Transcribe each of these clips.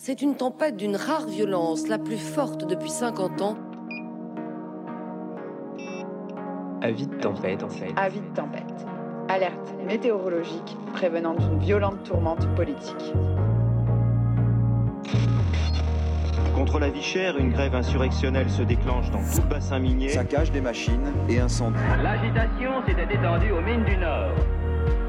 C'est une tempête d'une rare violence, la plus forte depuis 50 ans. Avis de tempête, en fait. Avis de tempête. Alerte météorologique prévenant d'une violente tourmente politique. Contre la vie chère, une grève insurrectionnelle se déclenche dans tout le bassin minier. Saccage des machines et incendie. L'agitation s'était étendue aux mines du Nord.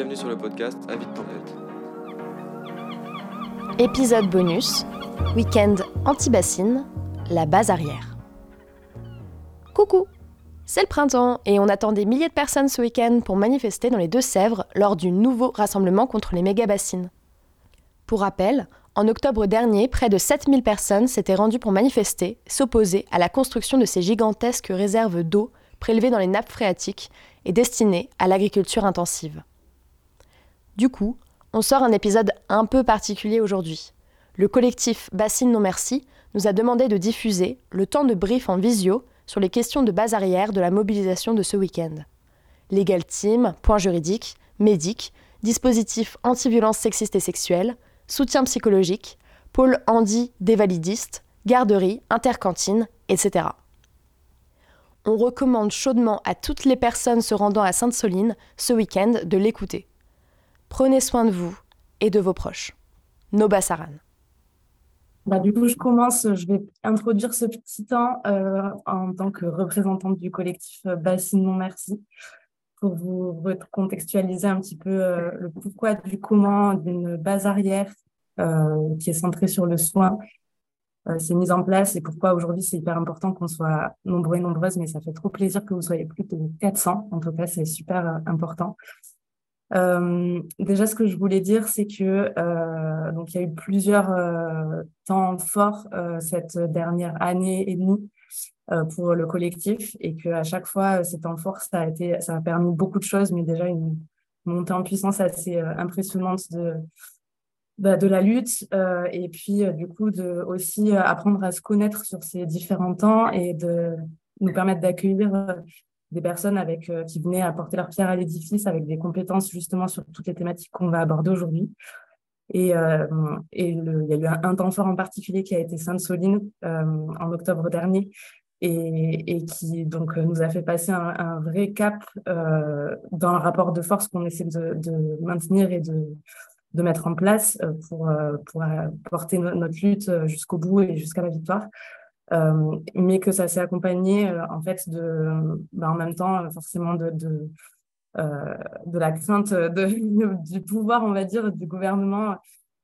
Bienvenue sur le podcast tempête. Épisode bonus, week-end anti-bassine, la base arrière. Coucou C'est le printemps et on attend des milliers de personnes ce week-end pour manifester dans les Deux-Sèvres lors du nouveau rassemblement contre les méga-bassines. Pour rappel, en octobre dernier, près de 7000 personnes s'étaient rendues pour manifester, s'opposer à la construction de ces gigantesques réserves d'eau prélevées dans les nappes phréatiques et destinées à l'agriculture intensive. Du coup, on sort un épisode un peu particulier aujourd'hui. Le collectif Bassine Non Merci nous a demandé de diffuser le temps de brief en visio sur les questions de base arrière de la mobilisation de ce week-end. Legal Team, point juridique, médic, dispositif anti-violence sexiste et sexuelle, soutien psychologique, pôle handi des validistes, garderie, intercantine, etc. On recommande chaudement à toutes les personnes se rendant à Sainte-Soline ce week-end de l'écouter. Prenez soin de vous et de vos proches. Noba Saran. Bah, du coup, je commence, je vais introduire ce petit temps euh, en tant que représentante du collectif Bassine Non Merci pour vous contextualiser un petit peu euh, le pourquoi du comment d'une base arrière euh, qui est centrée sur le soin euh, s'est mise en place et pourquoi aujourd'hui c'est hyper important qu'on soit nombreux et nombreuses, mais ça fait trop plaisir que vous soyez plus de 400. En tout cas, c'est super euh, important. Euh, déjà, ce que je voulais dire, c'est que euh, donc il y a eu plusieurs euh, temps forts cette dernière année et demie pour le collectif et que à chaque fois ces temps forts, ça a été, ça a permis beaucoup de choses, mais déjà une montée en puissance assez impressionnante de bah, de la lutte et puis du coup de aussi apprendre à se connaître sur ces différents temps et de nous permettre d'accueillir des personnes avec, euh, qui venaient apporter leur pierre à l'édifice avec des compétences justement sur toutes les thématiques qu'on va aborder aujourd'hui. Et, euh, il y a eu un, temps fort en particulier qui a été Sainte-Soline euh, en octobre dernier et, qui donc nous a fait passer un, vrai cap dans le rapport de force qu'on essaie de, maintenir et de, mettre en place pour porter notre lutte jusqu'au bout et jusqu'à la victoire. Euh, mais que ça s'est accompagné euh, en fait de, bah, en même temps forcément de, de, euh, la crainte du pouvoir, on va dire, du gouvernement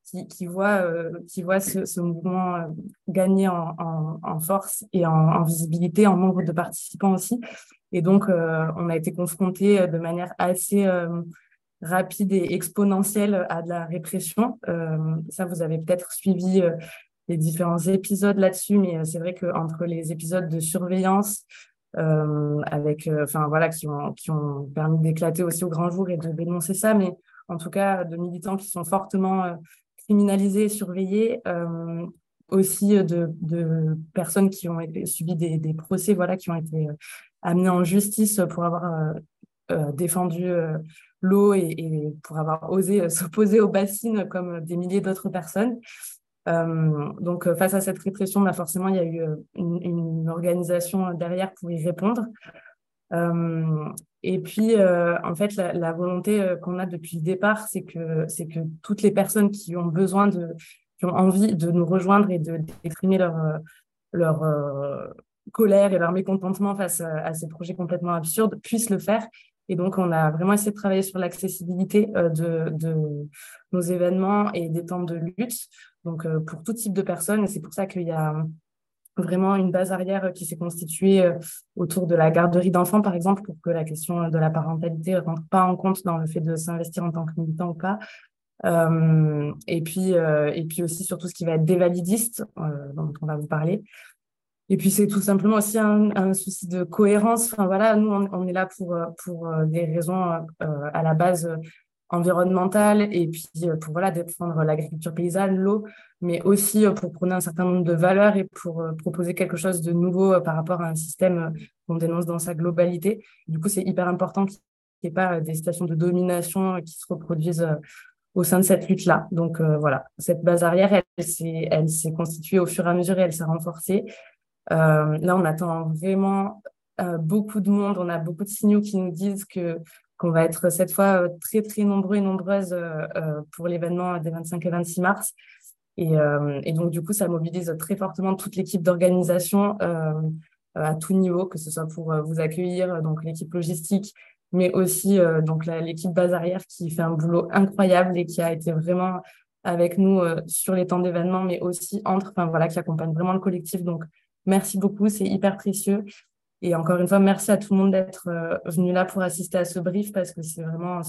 qui, voit, qui voit ce, mouvement gagner en, force et en, en, visibilité, en nombre de participants aussi. Et donc, on a été confronté de manière assez rapide et exponentielle à de la répression. ça, vous avez peut-être suivi les différents épisodes là-dessus, mais euh, c'est vrai qu'entre les épisodes de surveillance, euh, avec, euh, enfin voilà, qui ont, qui ont permis d'éclater aussi au grand jour et de dénoncer ça, mais en tout cas de militants qui sont fortement criminalisés et surveillés, aussi de, personnes qui ont subi des, procès, voilà, qui ont été amenés en justice pour avoir défendu l'eau et, pour avoir osé s'opposer aux bassines comme des milliers d'autres personnes. Euh, donc, face à cette répression, bah, forcément, il y a eu une, une organisation derrière pour y répondre. Euh, et puis, euh, en fait, la, volonté qu'on a depuis le départ, c'est que, que toutes les personnes qui ont besoin de, qui ont envie de nous rejoindre et d'exprimer leur, leur colère et leur mécontentement face à, à, ces projets complètement absurdes puissent le faire. Et donc, on a vraiment essayé de travailler sur l'accessibilité de, de nos événements et des temps de lutte donc euh, pour tout type de personnes. C'est pour ça qu'il y a vraiment une base arrière qui s'est constituée euh, autour de la garderie d'enfants, par exemple, pour que la question de la parentalité ne rentre pas en compte dans le fait de s'investir en tant que militant ou pas. et puis et puis aussi sur tout ce qui va être dévalidiste dont on va vous parler. Et puis c'est tout simplement aussi un, souci de cohérence. Enfin voilà, nous on, est là pour pour des raisons à la base environnementales et puis pour voilà défendre l'agriculture paysanne, l'eau, mais aussi pour prôner un certain nombre de valeurs et pour proposer quelque chose de nouveau par rapport à un système qu'on dénonce dans sa globalité. Du coup, c'est hyper important qu'il n'y ait pas des situations de domination qui se reproduisent au sein de cette lutte-là. Donc voilà, cette base arrière, elle, s'est constituée au fur et à mesure et elle s'est renforcée. Euh, là, on attend vraiment euh, beaucoup de monde. On a beaucoup de signaux qui nous disent que qu'on va être cette fois euh, très très nombreux et nombreuses pour l'événement des 25 et 26 mars. Et, et, donc du coup, ça mobilise très fortement toute l'équipe d'organisation à tout niveau, que ce soit pour vous accueillir, donc l'équipe logistique, mais aussi donc l'équipe base arrière qui fait un boulot incroyable et qui a été vraiment avec nous sur les temps d'événement, mais aussi entre, enfin voilà, qui accompagne vraiment le collectif. Donc Merci beaucoup, c'est hyper précieux. Et encore une fois, merci à tout le monde d'être euh, venu là pour assister à ce brief parce que c'est vraiment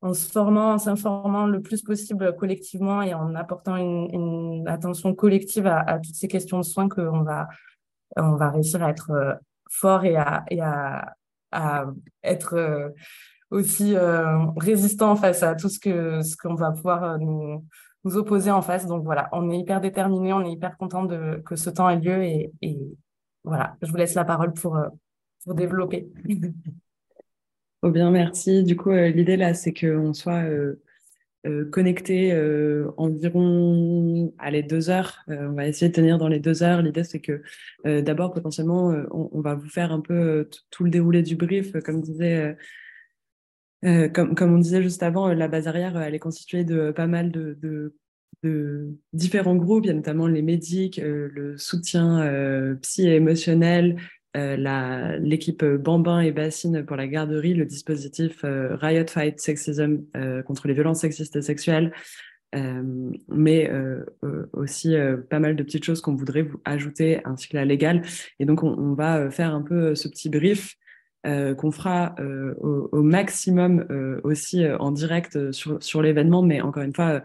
en se, formant, en s'informant le plus possible collectivement et en apportant une, attention collective à, toutes ces questions de soins qu'on va, on va réussir à être euh, fort et à, à, être euh, aussi résistant face à tout ce que ce qu'on va pouvoir nous, opposer en face. Donc voilà, on est hyper déterminés, on est hyper content de, que ce temps ait lieu et voilà, je vous laisse la parole pour, euh, développer. Oh bien, merci. Du coup, euh, l'idée là, c'est qu'on soit euh, connecté environ à les deux heures. on va essayer de tenir dans les deux heures. L'idée, c'est que d'abord, potentiellement, on, va vous faire un peu tout le déroulé du brief, comme disait comme, on disait juste avant, la base arrière, elle est constituée de pas mal de, de, de différents groupes. Il y a notamment les médics, le soutien psy et émotionnel, l'équipe Bambin et Bassine pour la garderie, le dispositif Riot Fight Sexism contre les violences sexistes et sexuelles, mais aussi pas mal de petites choses qu'on voudrait vous ajouter, ainsi que la légale. Et donc, on, va faire un peu ce petit brief euh, qu'on fera euh, au, maximum euh, aussi en direct sur, sur l'événement. Mais encore une fois,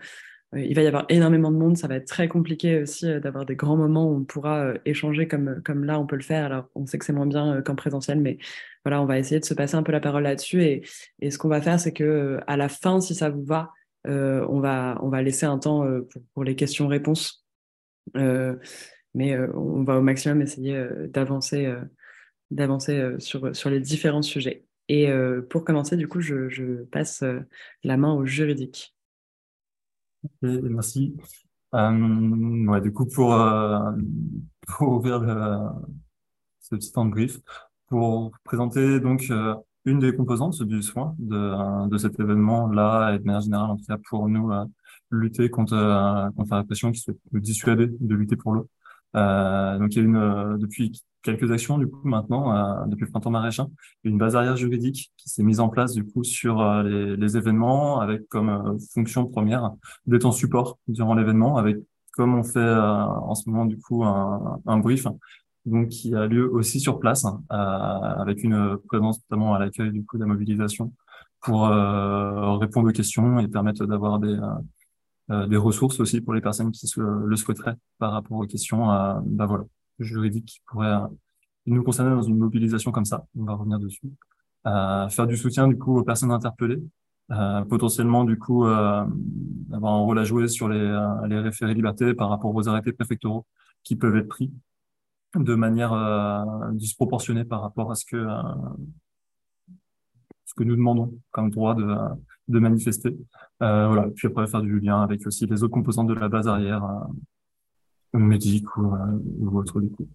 il va y avoir énormément de monde. Ça va être très compliqué aussi d'avoir des grands moments où on pourra échanger comme, là on peut le faire. Alors, on sait que c'est moins bien qu'en présentiel, mais voilà, on va essayer de se passer un peu la parole là-dessus. Et, ce qu'on va faire, c'est que à la fin, si ça vous va, on, va, laisser un temps pour, les questions-réponses. mais on va au maximum essayer d'avancer euh, sur, les différents sujets. Et euh, pour commencer, du coup, je, passe euh, la main au juridique. Merci. ouais, du coup, pour, pour ouvrir ce petit temps de brief, pour présenter donc une des composantes du soin de, cet événement-là et de manière générale, en tout cas pour nous, lutter contre, contre la répression qui souhaite nous dissuader de lutter pour l'eau. Donc il y a une, depuis quelques actions du coup maintenant euh, depuis le printemps maraîchin une base arrière juridique qui s'est mise en place du coup sur euh, les, les, événements avec comme euh, fonction première d'être en support durant l'événement avec comme on fait en ce moment du coup un, un, brief donc qui a lieu aussi sur place avec une présence notamment à l'accueil du coup de la mobilisation pour répondre aux questions et permettre d'avoir des des ressources aussi pour les personnes qui se, le souhaiteraient par rapport aux questions bah voilà juridique qui pourrait euh, nous concerner dans une mobilisation comme ça. On va revenir dessus. Euh, faire du soutien du coup aux personnes interpellées, euh, potentiellement du coup euh, avoir un rôle à jouer sur les, euh, les référés liberté par rapport aux arrêtés préfectoraux qui peuvent être pris de manière disproportionnée par rapport à ce que ce que nous demandons comme droit de, de manifester. voilà. Puis après faire du lien avec aussi les autres composantes de la base arrière médic ou, euh, ou autre du coup.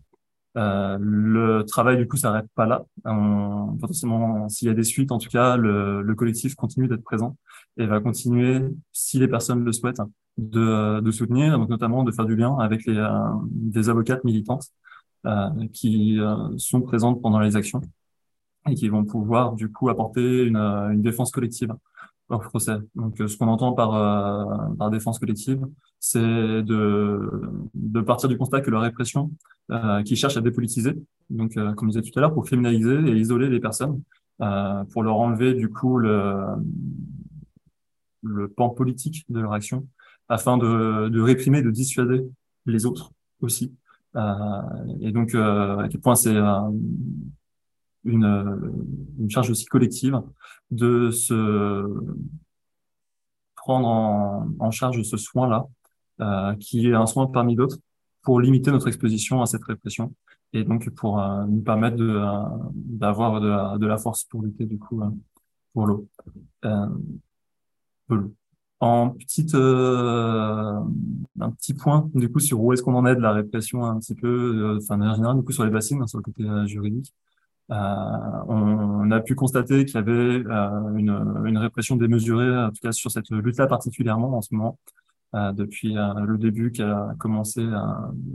Euh, le travail du coup s'arrête pas là. On, potentiellement, s'il y a des suites, en tout cas, le, le collectif continue d'être présent et va continuer, si les personnes le souhaitent, de, de soutenir, donc notamment de faire du lien avec les, euh, des avocates militantes euh, qui sont présentes pendant les actions et qui vont pouvoir du coup apporter une, une défense collective procès. Donc, euh, ce qu'on entend par, euh, par défense collective, c'est de, de partir du constat que la répression, euh, qui cherche à dépolitiser, donc, comme je disais tout à l'heure, pour criminaliser et isoler les personnes, pour leur enlever, du coup, le, le pan politique de leur action, afin de, de réprimer, de dissuader les autres aussi. et donc, à quel point c'est une, une charge aussi collective de se prendre en, en charge ce soin-là, euh, qui est un soin parmi d'autres, pour limiter notre exposition à cette répression et donc pour euh, nous permettre de euh, d'avoir de, la, de la force pour lutter du coup euh, pour l'eau. En petite un petit point du coup sur où est-ce qu'on en est de la répression un petit peu, enfin en général du coup sur les bassines, hein, sur le côté juridique. Euh, on, a pu constater qu'il y avait euh, une, répression démesurée, en tout cas sur cette lutte-là particulièrement en ce moment, euh, depuis le début qui a commencé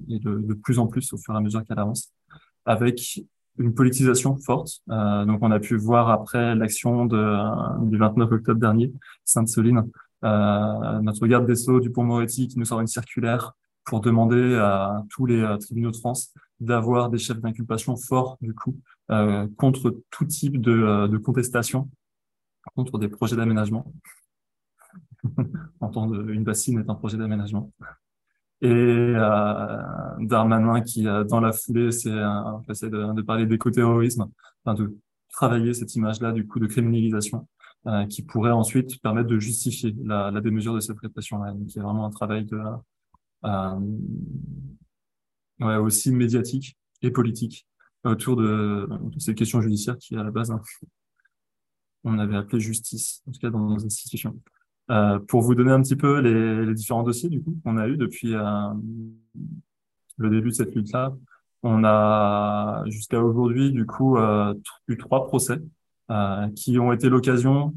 et de, plus en plus au fur et à mesure qu'elle avance, avec une politisation forte. donc on a pu voir après l'action du 29 octobre dernier, Sainte-Soline, notre garde des Sceaux du Pont-Moretti qui nous sort une circulaire pour demander à tous les tribunaux de France d'avoir des chefs d'inculpation forts, du coup, euh, contre tout type de, euh, de, contestation, contre des projets d'aménagement. Entendre une bassine est un projet d'aménagement. Et euh, Darmanin qui, dans la foulée, c'est essaie de, de, parler d'écoterrorisme, enfin de travailler cette image-là du coup de criminalisation, euh, qui pourrait ensuite permettre de justifier la, la démesure de cette répression-là. Donc, il y a vraiment un travail de, euh, ouais, aussi médiatique et politique autour de, de, ces questions judiciaires qui, à la base, on avait appelé justice, en tout cas dans nos institutions. Euh, pour vous donner un petit peu les, différents dossiers du coup qu'on a eu depuis euh, le début de cette lutte-là, on a jusqu'à aujourd'hui du coup euh, eu trois procès qui ont été l'occasion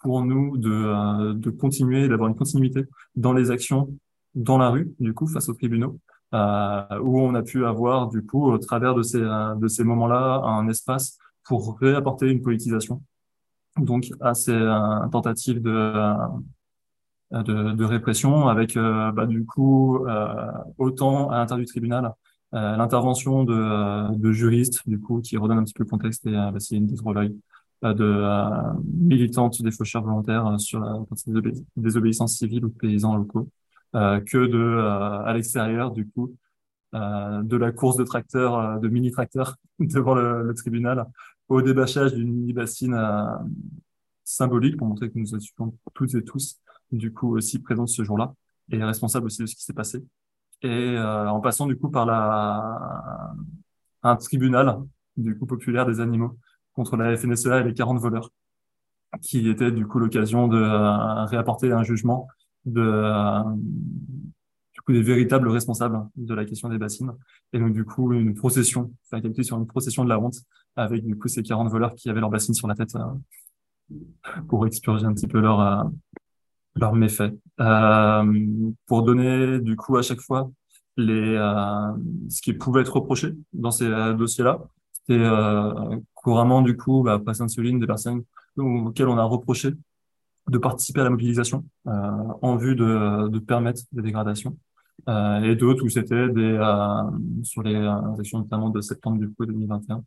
pour nous de, de continuer, d'avoir une continuité dans les actions dans la rue, du coup, face aux tribunaux, euh, où on a pu avoir, du coup, au travers de ces, de ces moments-là, un espace pour réapporter une politisation. Donc, à ces euh, tentatives de, euh, de, de, répression, avec, euh, bah, du coup, euh, autant à l'intérieur du tribunal, l'intervention de, de juristes, du coup, qui redonne un petit peu le contexte, et bah, c'est une de militantes des faucheurs volontaires sur la désobéissance civile de paysans locaux. Euh, que de euh, à l'extérieur du coup euh, de la course de tracteurs, de mini tracteurs devant le, tribunal, au débâchage d'une mini bassine symbolique pour montrer que nous étions toutes et tous du coup aussi présents ce jour-là et responsables aussi de ce qui s'est passé. Et en passant du coup par la un tribunal du coup populaire des animaux contre la FNSEA et les 40 voleurs, qui était du coup l'occasion de réapporter un jugement de, euh, du coup, des véritables responsables de la question des bassines. Et donc, du coup, une procession, enfin, calculé sur une procession de la honte avec, du coup, ces 40 voleurs qui avaient leur bassine sur la tête euh, pour expurger un petit peu leur, euh, leurs méfaits. Euh, pour donner, du coup, à chaque fois, les, ce qui pouvait être reproché dans ces dossiers-là, c'était couramment, du coup, bah, après Sainte-Soline, des personnes auxquelles on a reproché de participer à la mobilisation euh, en vue de, permettre des dégradations. Euh, et d'autres où c'était euh, sur les actions notamment de septembre du coup 2021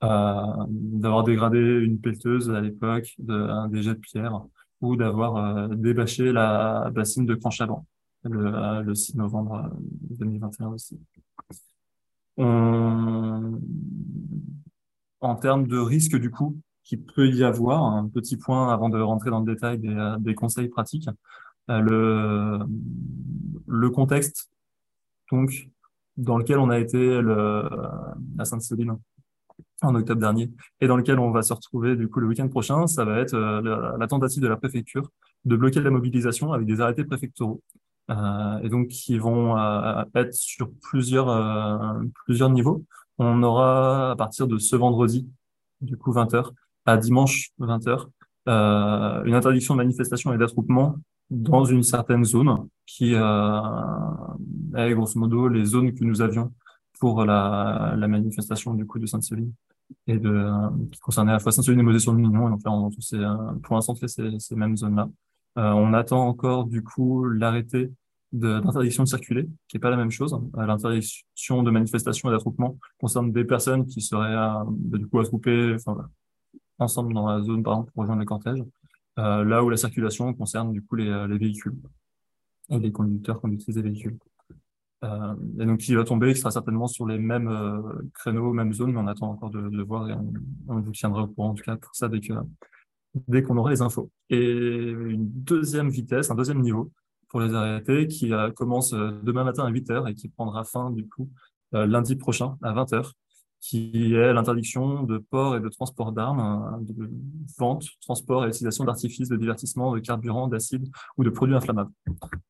d'avoir dégradé une pelleteuse à l'époque de, des jets de pierre ou d'avoir débâché la bassine de Cranchavant le, le 6 novembre 2021 aussi. On... En termes de risque, du coup, qu'il peut y avoir. Un petit point avant de rentrer dans le détail des, euh, des conseils pratiques. Euh, le, le contexte donc dans lequel on a été le, à Sainte-Soline en octobre dernier et dans lequel on va se retrouver du coup le week-end prochain, ça va être euh, la, tentative de la préfecture de bloquer la mobilisation avec des arrêtés préfectoraux et donc qui vont être sur plusieurs plusieurs niveaux. On aura à partir de ce vendredi du coup 20 h à dimanche 20h, euh, une interdiction de manifestation et d'attroupement dans une certaine zone qui euh, est grosso modo les zones que nous avions pour la, la manifestation du coup de Sainte-Soline et de euh, qui concernait à la fois Sainte-Soline et Mosée-sur-le-Mignon et donc là on c'est pour l'instant fait ces, ces mêmes zones là euh, on attend encore du coup l'arrêté d'interdiction de, circuler, qui est pas la même chose. Euh, l'interdiction de manifestation et d'attroupement concerne des personnes qui seraient euh, du coup attroupées, enfin, ensemble dans la zone, par exemple, pour rejoindre le cortège. là où la circulation concerne du coup les, les véhicules et les conducteurs conductrices des véhicules. Euh, et donc, il va tomber, il sera certainement sur les mêmes euh, créneaux, mêmes zones, mais on attend encore de, voir et on, vous tiendra au courant, en tout cas, pour ça, dès qu'on aura les infos. Et une deuxième vitesse, un deuxième niveau pour les arrêter qui euh, commence euh, demain matin à 8 heures et qui prendra fin, du coup, euh, lundi prochain à 20 heures qui est l'interdiction de port et de transport d'armes, de vente, transport et utilisation d'artifices de divertissement, de carburant, d'acide ou de produits inflammables.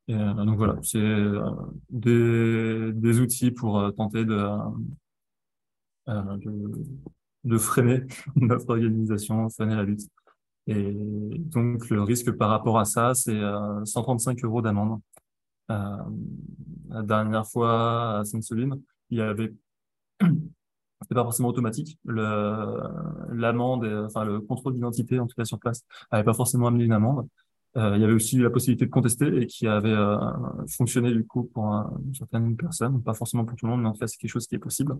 Euh, donc voilà, c'est euh, des, outils pour euh, tenter de, freiner notre organisation, freiner la lutte. Et donc le risque par rapport à ça, c'est 135 euros d'amende. la dernière fois à Sainte-Soline, il y avait c'est pas forcément automatique. L'amende, enfin le contrôle d'identité, en tout cas sur place, n'avait pas forcément amené une amende. Euh, il y avait aussi la possibilité de contester et qui avait euh, fonctionné du coup pour certaines personnes, pas forcément pour tout le monde, mais en tout cas c'est quelque chose qui est possible.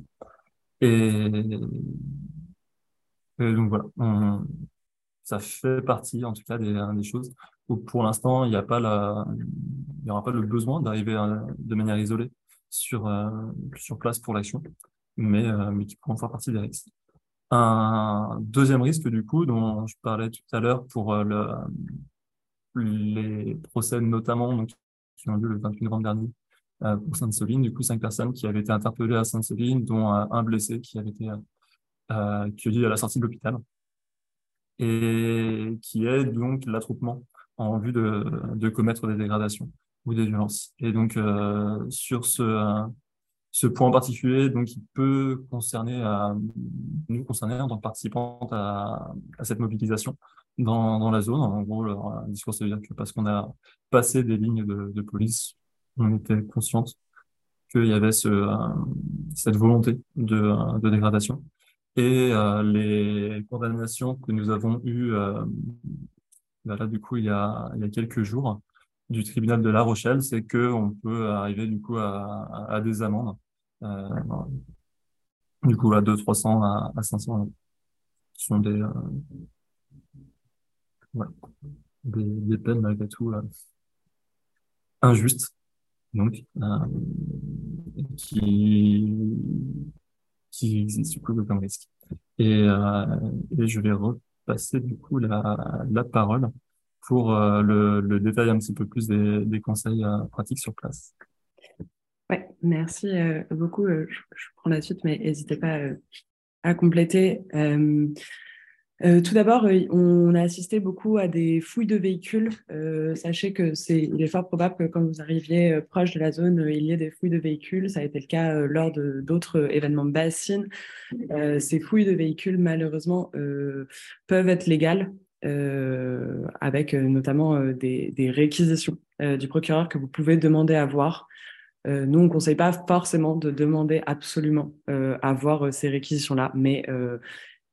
Et, donc voilà, ça fait partie en tout cas des, choses où pour l'instant il n'y a pas aura pas le besoin d'arriver euh, de manière isolée sur sur place pour l'action mais, euh, mais qui pourront faire partie des risques. Un deuxième risque, du coup, dont je parlais tout à l'heure pour euh, le, les procès notamment donc, qui ont lieu le 28 novembre dernier euh, pour Sainte-Soline, du coup, cinq personnes qui avaient été interpellées à Sainte-Soline, dont un blessé qui avait été accueilli à la sortie de l'hôpital et qui est donc l'attroupement en vue de, commettre des dégradations ou des violences. Et donc, euh, sur ce, ce point en particulier, donc, il peut concerner, euh, nous concerner en tant que participantes à, à cette mobilisation dans, la zone. En gros, le discours, c'est dire que parce qu'on a passé des lignes de, police, on était consciente qu'il y avait ce, euh, cette volonté de, dégradation. Et euh, les condamnations que nous avons eues, euh, bah là, du coup, il y a, quelques jours, du tribunal de La Rochelle, c'est que on peut arriver du coup à, à, des amendes, du coup à 2 300 à, à 500 Ce sont des, euh, des, des, peines malgré tout euh, injustes, donc euh, qui qui existent du coup comme risque. Et, je vais repasser du coup la, la parole pour euh, le, le, détail un petit peu plus des, des conseils euh, pratiques sur place. Ouais, merci euh, beaucoup. Je, je, prends la suite, mais n'hésitez pas à compléter. Euh, tout d'abord, on a assisté beaucoup à des fouilles de véhicules. Euh, sachez que c'est, il est fort probable que quand vous arriviez proche de la zone, il y ait des fouilles de véhicules. Ça a été le cas lors de, d'autres événements de bassines. Euh, ces fouilles de véhicules, malheureusement, peuvent être légales. Euh, avec euh, notamment euh, des, des, réquisitions du procureur que vous pouvez demander à voir. Nous, on ne conseille pas forcément de demander absolument à voir ces réquisitions-là, mais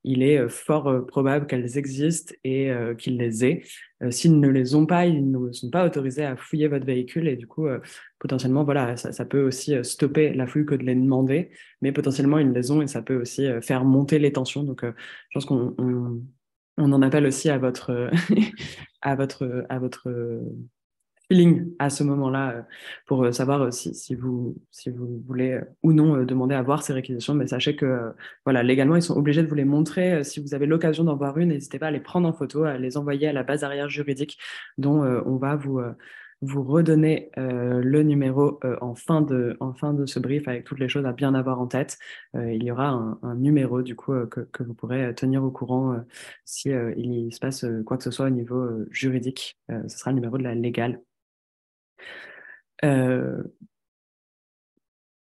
il est fort probable qu'elles existent et qu'ils les aient. S'ils ne les ont pas, ils ne sont pas autorisés à fouiller votre véhicule et du coup, potentiellement, voilà, ça, peut aussi stopper la fouille que de les demander, mais potentiellement, ils les ont et ça peut aussi faire monter les tensions. Donc, je pense qu'on on, on en appelle aussi à votre feeling à ce moment-là euh, pour euh, savoir euh, si, si, vous, si vous voulez ou non demander à voir ces réquisitions. Mais sachez que voilà, légalement, ils sont obligés de vous les montrer. Si vous avez l'occasion d'en voir une, n'hésitez pas à les prendre en photo, à les envoyer à la base arrière juridique dont on va vous vous redonner le numéro en, fin de, en fin de ce brief avec toutes les choses à bien avoir en tête. Il y aura un, un, numéro du coup que, que, vous pourrez tenir au courant si il se passe quoi que ce soit au niveau juridique. ce sera le numéro de la légale.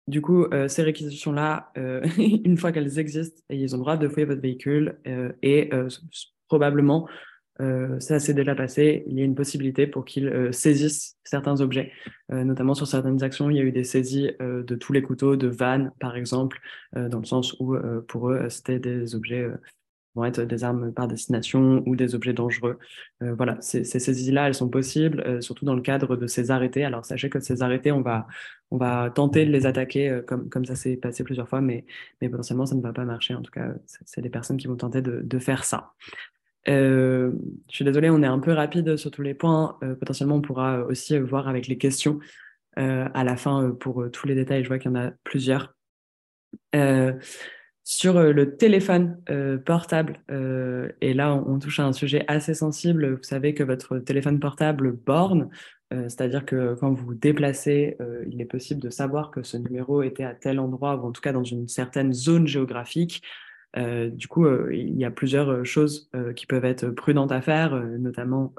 Du coup, ces réquisitions-là, une fois qu'elles existent, ils ont le droit de fouiller votre véhicule et probablement euh, ça s'est déjà passé, il y a une possibilité pour qu'ils euh, saisissent certains objets, euh, notamment sur certaines actions. Il y a eu des saisies euh, de tous les couteaux, de vannes par exemple, euh, dans le sens où pour eux c'était des objets vont être des armes par destination ou des objets dangereux. voilà, ces, saisies-là, elles sont possibles, surtout dans le cadre de ces arrêtés. Alors sachez que ces arrêtés, on va, on va tenter de les attaquer comme, comme ça s'est passé plusieurs fois, mais, mais potentiellement ça ne va pas marcher. En tout cas, c'est des personnes qui vont tenter de, de faire ça. je suis désolée, on est un peu rapide sur tous les points. potentiellement, on pourra aussi voir avec les questions à la fin pour tous les détails. Je vois qu'il y en a plusieurs. Sur le téléphone portable, et là on, touche à un sujet assez sensible, vous savez que votre téléphone portable borne, c'est-à-dire que quand vous vous déplacez, il est possible de savoir que ce numéro était à tel endroit, ou en tout cas dans une certaine zone géographique. du coup, il y a plusieurs choses qui peuvent être prudentes à faire, notamment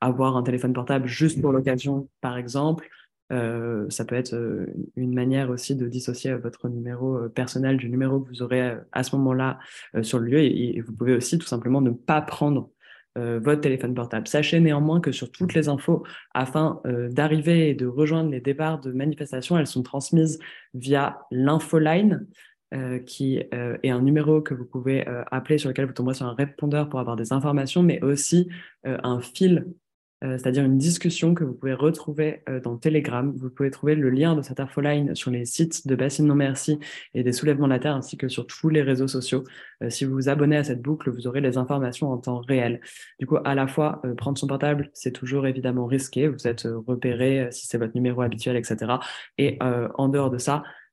avoir un téléphone portable juste pour l'occasion, par exemple, euh, ça peut être euh, une manière aussi de dissocier votre numéro euh, personnel du numéro que vous aurez à ce moment-là sur le lieu et, vous pouvez aussi tout simplement ne pas prendre votre téléphone portable. Sachez néanmoins que sur toutes les infos, afin d'arriver et de rejoindre les départs de manifestations, elles sont transmises via l'infoline, qui est un numéro que vous pouvez appeler sur lequel vous tomberez sur un répondeur pour avoir des informations, mais aussi un fil euh, c'est-à-dire une discussion que vous pouvez retrouver euh, dans Telegram. Vous pouvez trouver le lien de cette infoline sur les sites de Bassine Non Merci et des Soulèvements de la Terre, ainsi que sur tous les réseaux sociaux. Euh, si vous vous abonnez à cette boucle, vous aurez les informations en temps réel. Du coup, à la fois, prendre son portable, c'est toujours évidemment risqué. Vous êtes repéré si c'est votre numéro habituel, etc. Et en dehors de ça, euh,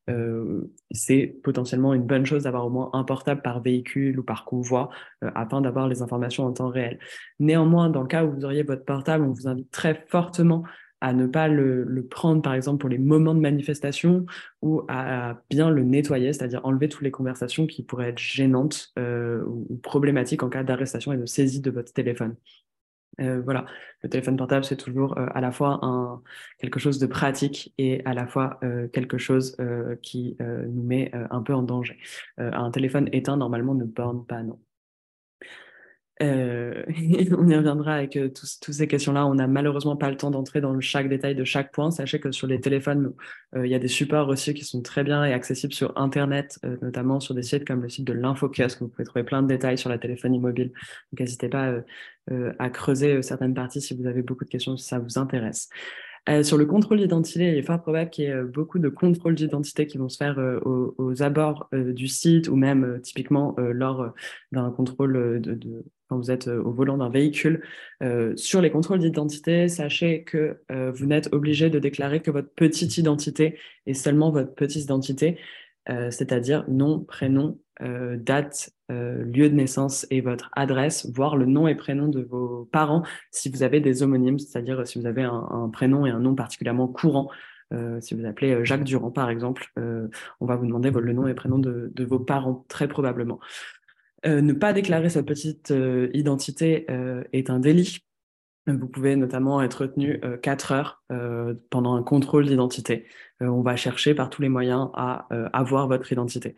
c'est potentiellement une bonne chose d'avoir au moins un portable par véhicule ou par convoi euh, afin d'avoir les informations en temps réel. Néanmoins, dans le cas où vous auriez votre portable, on vous invite très fortement à ne pas le, prendre, par exemple, pour les moments de manifestation ou à, bien le nettoyer, c'est-à-dire enlever toutes les conversations qui pourraient être gênantes euh, ou problématiques en cas d'arrestation et de saisie de votre téléphone. Euh, voilà, le téléphone portable, c'est toujours euh, à la fois un, quelque chose de pratique et à la fois euh, quelque chose qui nous met un peu en danger. un téléphone éteint, normalement, ne borne pas, non. Euh, on y reviendra avec euh, toutes ces questions-là. On n'a malheureusement pas le temps d'entrer dans chaque détail de chaque point. Sachez que sur les téléphones, euh, il y a des supports aussi qui sont très bien et accessibles sur Internet, notamment sur des sites comme le site de l'Infocus, vous pouvez trouver plein de détails sur la téléphonie mobile. Donc n'hésitez pas à creuser certaines parties si vous avez beaucoup de questions, si ça vous intéresse. Sur le contrôle d'identité, il est fort probable qu'il y ait beaucoup de contrôles d'identité qui vont se faire aux, abords du site ou même typiquement lors d'un contrôle de, quand vous êtes euh, au volant d'un véhicule. Euh, sur les contrôles d'identité, sachez que euh, vous n'êtes obligé de déclarer que votre petite identité est seulement votre petite identité, c'est-à-dire nom, prénom, date, lieu de naissance et votre adresse, voire le nom et prénom de vos parents si vous avez des homonymes, c'est-à-dire si vous avez un, prénom et un nom particulièrement courant. si vous appelez Jacques Durand, par exemple, on va vous demander le nom et prénom de vos parents, très probablement. Euh, ne pas déclarer sa petite euh, identité euh, est un délit. Vous pouvez notamment être retenu 4 heures pendant un contrôle d'identité. on va chercher par tous les moyens à avoir votre identité.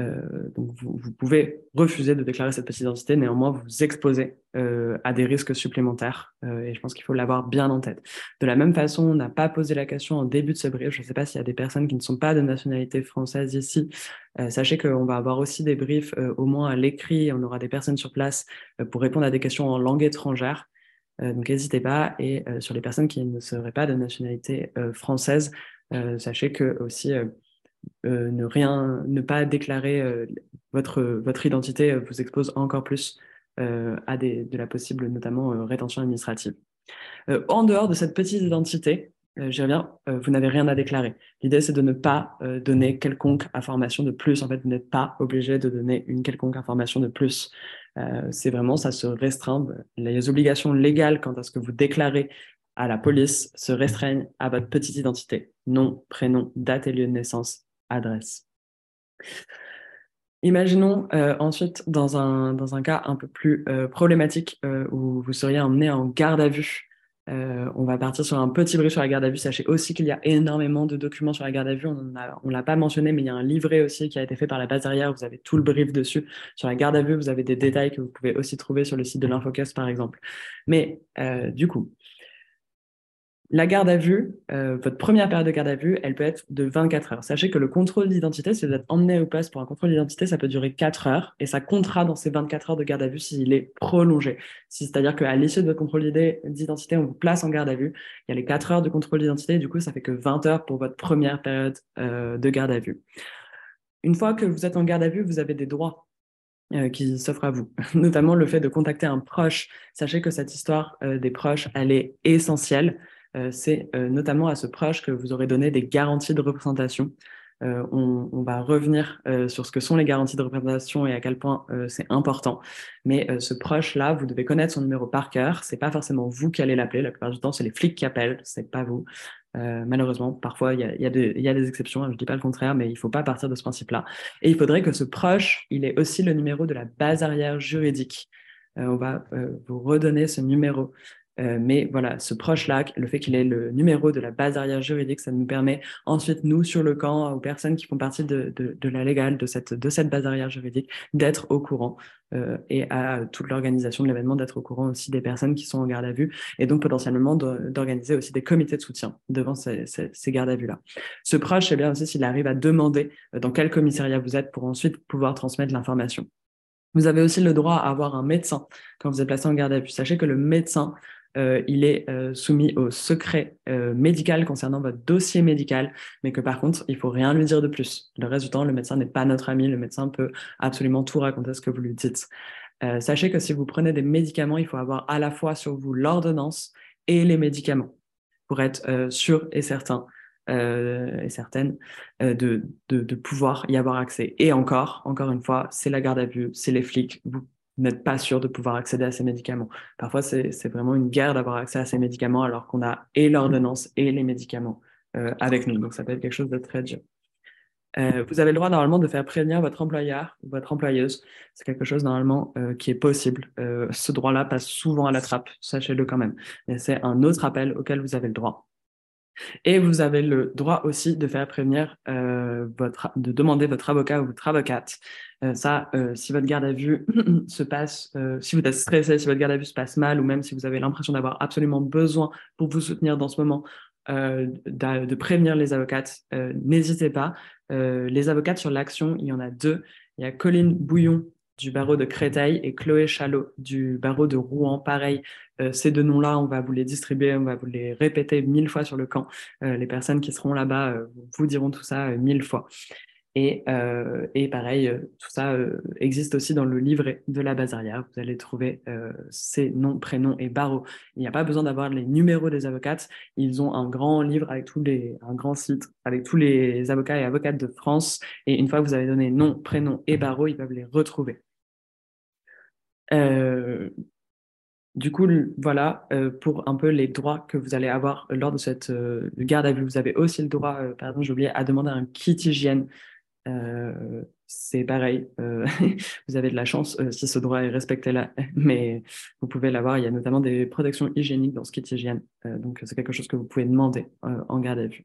Euh, donc vous, pouvez refuser de déclarer cette petite identité, néanmoins vous exposez euh, à des risques supplémentaires euh, et je pense qu'il faut l'avoir bien en tête. De la même façon, on n'a pas posé la question en début de ce brief, je ne sais pas s'il y a des personnes qui ne sont pas de nationalité française ici, sachez qu'on va avoir aussi des briefs au moins à l'écrit, on aura des personnes sur place pour répondre à des questions en langue étrangère. donc n'hésitez pas. Et sur les personnes qui ne seraient pas de nationalité française, sachez que aussi euh, ne rien, ne pas déclarer euh, votre, votre identité euh, vous expose encore plus à des, de la possible, notamment, rétention administrative. en dehors de cette petite identité, j'y reviens, vous n'avez rien à déclarer. L'idée, c'est de ne pas donner quelconque information de plus. En fait, vous n'êtes pas obligé de donner une quelconque information de plus. c'est vraiment, ça se restreint. Les obligations légales quant à ce que vous déclarez à la police se restreignent à votre petite identité. Nom, prénom, date et lieu de naissance, adresse. Imaginons euh, ensuite dans un, cas un peu plus euh, problématique euh, où vous seriez emmené en garde à vue. on va partir sur un petit brief sur la garde à vue. Sachez aussi qu'il y a énormément de documents sur la garde à vue. On ne l'a pas mentionné, mais il y a un livret aussi qui a été fait par la base arrière. Vous avez tout le brief dessus. Sur la garde à vue, vous avez des détails que vous pouvez aussi trouver sur le site de l'Infocus, par exemple. Mais du coup, la garde à vue, euh, votre première période de garde à vue, elle peut être de 24 heures. Sachez que le contrôle d'identité, si vous êtes emmené au poste pour un contrôle d'identité, ça peut durer 4 heures et ça comptera dans ces 24 heures de garde à vue s'il est prolongé. C'est-à-dire qu'à l'issue de votre contrôle d'identité, on vous place en garde à vue. Il y a les 4 heures de contrôle d'identité, du coup, ça fait que 20 heures pour votre première période euh, de garde à vue. Une fois que vous êtes en garde à vue, vous avez des droits qui s'offre à vous, notamment le fait de contacter un proche. Sachez que cette histoire des proches, elle est essentielle. C'est notamment à ce proche que vous aurez donné des garanties de représentation. Euh, on, on, va revenir euh, sur ce que sont les garanties de représentation et à quel point euh, c'est important. Mais ce proche-là, vous devez connaître son numéro par cœur. C'est pas forcément vous qui allez l'appeler. La plupart du temps, c'est les flics qui appellent. C'est pas vous. malheureusement, parfois, il y a, y, a y a, des exceptions. Je dis pas le contraire, mais il faut pas partir de ce principe-là. Et il faudrait que ce proche, il ait aussi le numéro de la base arrière juridique. on va vous redonner ce numéro euh, mais voilà, ce proche-là, le fait qu'il ait le numéro de la base arrière juridique, ça nous permet ensuite, nous, sur le camp, aux personnes qui font partie de, la légale, de cette, de cette base arrière juridique, d'être au courant euh, et à toute l'organisation de l'événement, d'être au courant aussi des personnes qui sont en garde à vue et donc potentiellement d'organiser aussi des comités de soutien devant ces, ces, gardes à vue-là. Ce proche, c'est bien aussi s'il arrive à demander euh, dans quel commissariat vous êtes pour ensuite pouvoir transmettre l'information. Vous avez aussi le droit à avoir un médecin quand vous êtes placé en garde à vue. Sachez que le médecin euh, il est euh, soumis au secret euh, médical concernant votre dossier médical, mais que par contre, il faut rien lui dire de plus. Le reste du temps, le médecin n'est pas notre ami, le médecin peut absolument tout raconter ce que vous lui dites. sachez que si vous prenez des médicaments, il faut avoir à la fois sur vous l'ordonnance et les médicaments pour être sûr et certain et de, pouvoir y avoir accès. Et encore, encore une fois, c'est la garde à vue, c'est les flics. N'êtes pas sûr de pouvoir accéder à ces médicaments. Parfois, c'est vraiment une guerre d'avoir accès à ces médicaments alors qu'on a et l'ordonnance et les médicaments euh, avec nous. Donc, ça peut être quelque chose de très dur. Euh, vous avez le droit normalement de faire prévenir votre employeur ou votre employeuse. C'est quelque chose normalement euh, qui est possible. ce droit-là passe souvent à la trappe, sachez-le quand même. c'est un autre appel auquel vous avez le droit. Et vous avez le droit aussi de faire prévenir, euh, votre, de demander votre avocat ou votre avocate. Euh, ça, euh, si votre garde à vue se passe, si vous êtes stressé, si votre garde à vue se passe mal, ou même si vous avez l'impression d'avoir absolument besoin pour vous soutenir dans ce moment, de, de, prévenir les avocates, n'hésitez pas. les avocates sur l'action, il y en a deux. Il y a Colline Bouillon du barreau de Créteil et Chloé Chalot du barreau de Rouen. Pareil, euh, ces deux noms-là, on va vous les distribuer, on va vous les répéter mille fois sur le camp. Euh, les personnes qui seront là-bas euh, vous diront tout ça mille fois. Et, pareil, tout ça existe aussi dans le livret de la base arrière. Vous allez trouver ces noms, prénoms et barreaux. Il n'y a pas besoin d'avoir les numéros des avocates. Ils ont un grand livre avec tous les, un grand site avec tous les avocats et avocates de France. Et une fois que vous avez donné nom, prénom et barreaux, ils peuvent les retrouver. Euh, du coup, voilà euh, pour un peu les droits que vous allez avoir lors de cette euh, garde à vue. Vous avez aussi le droit, pardon, j'ai oublié, à demander un kit hygiène. c'est pareil, vous avez de la chance si ce droit est respecté là, mais vous pouvez l'avoir. Il y a notamment des protections hygiéniques dans ce kit hygiène, donc c'est quelque chose que vous pouvez demander en garde à vue.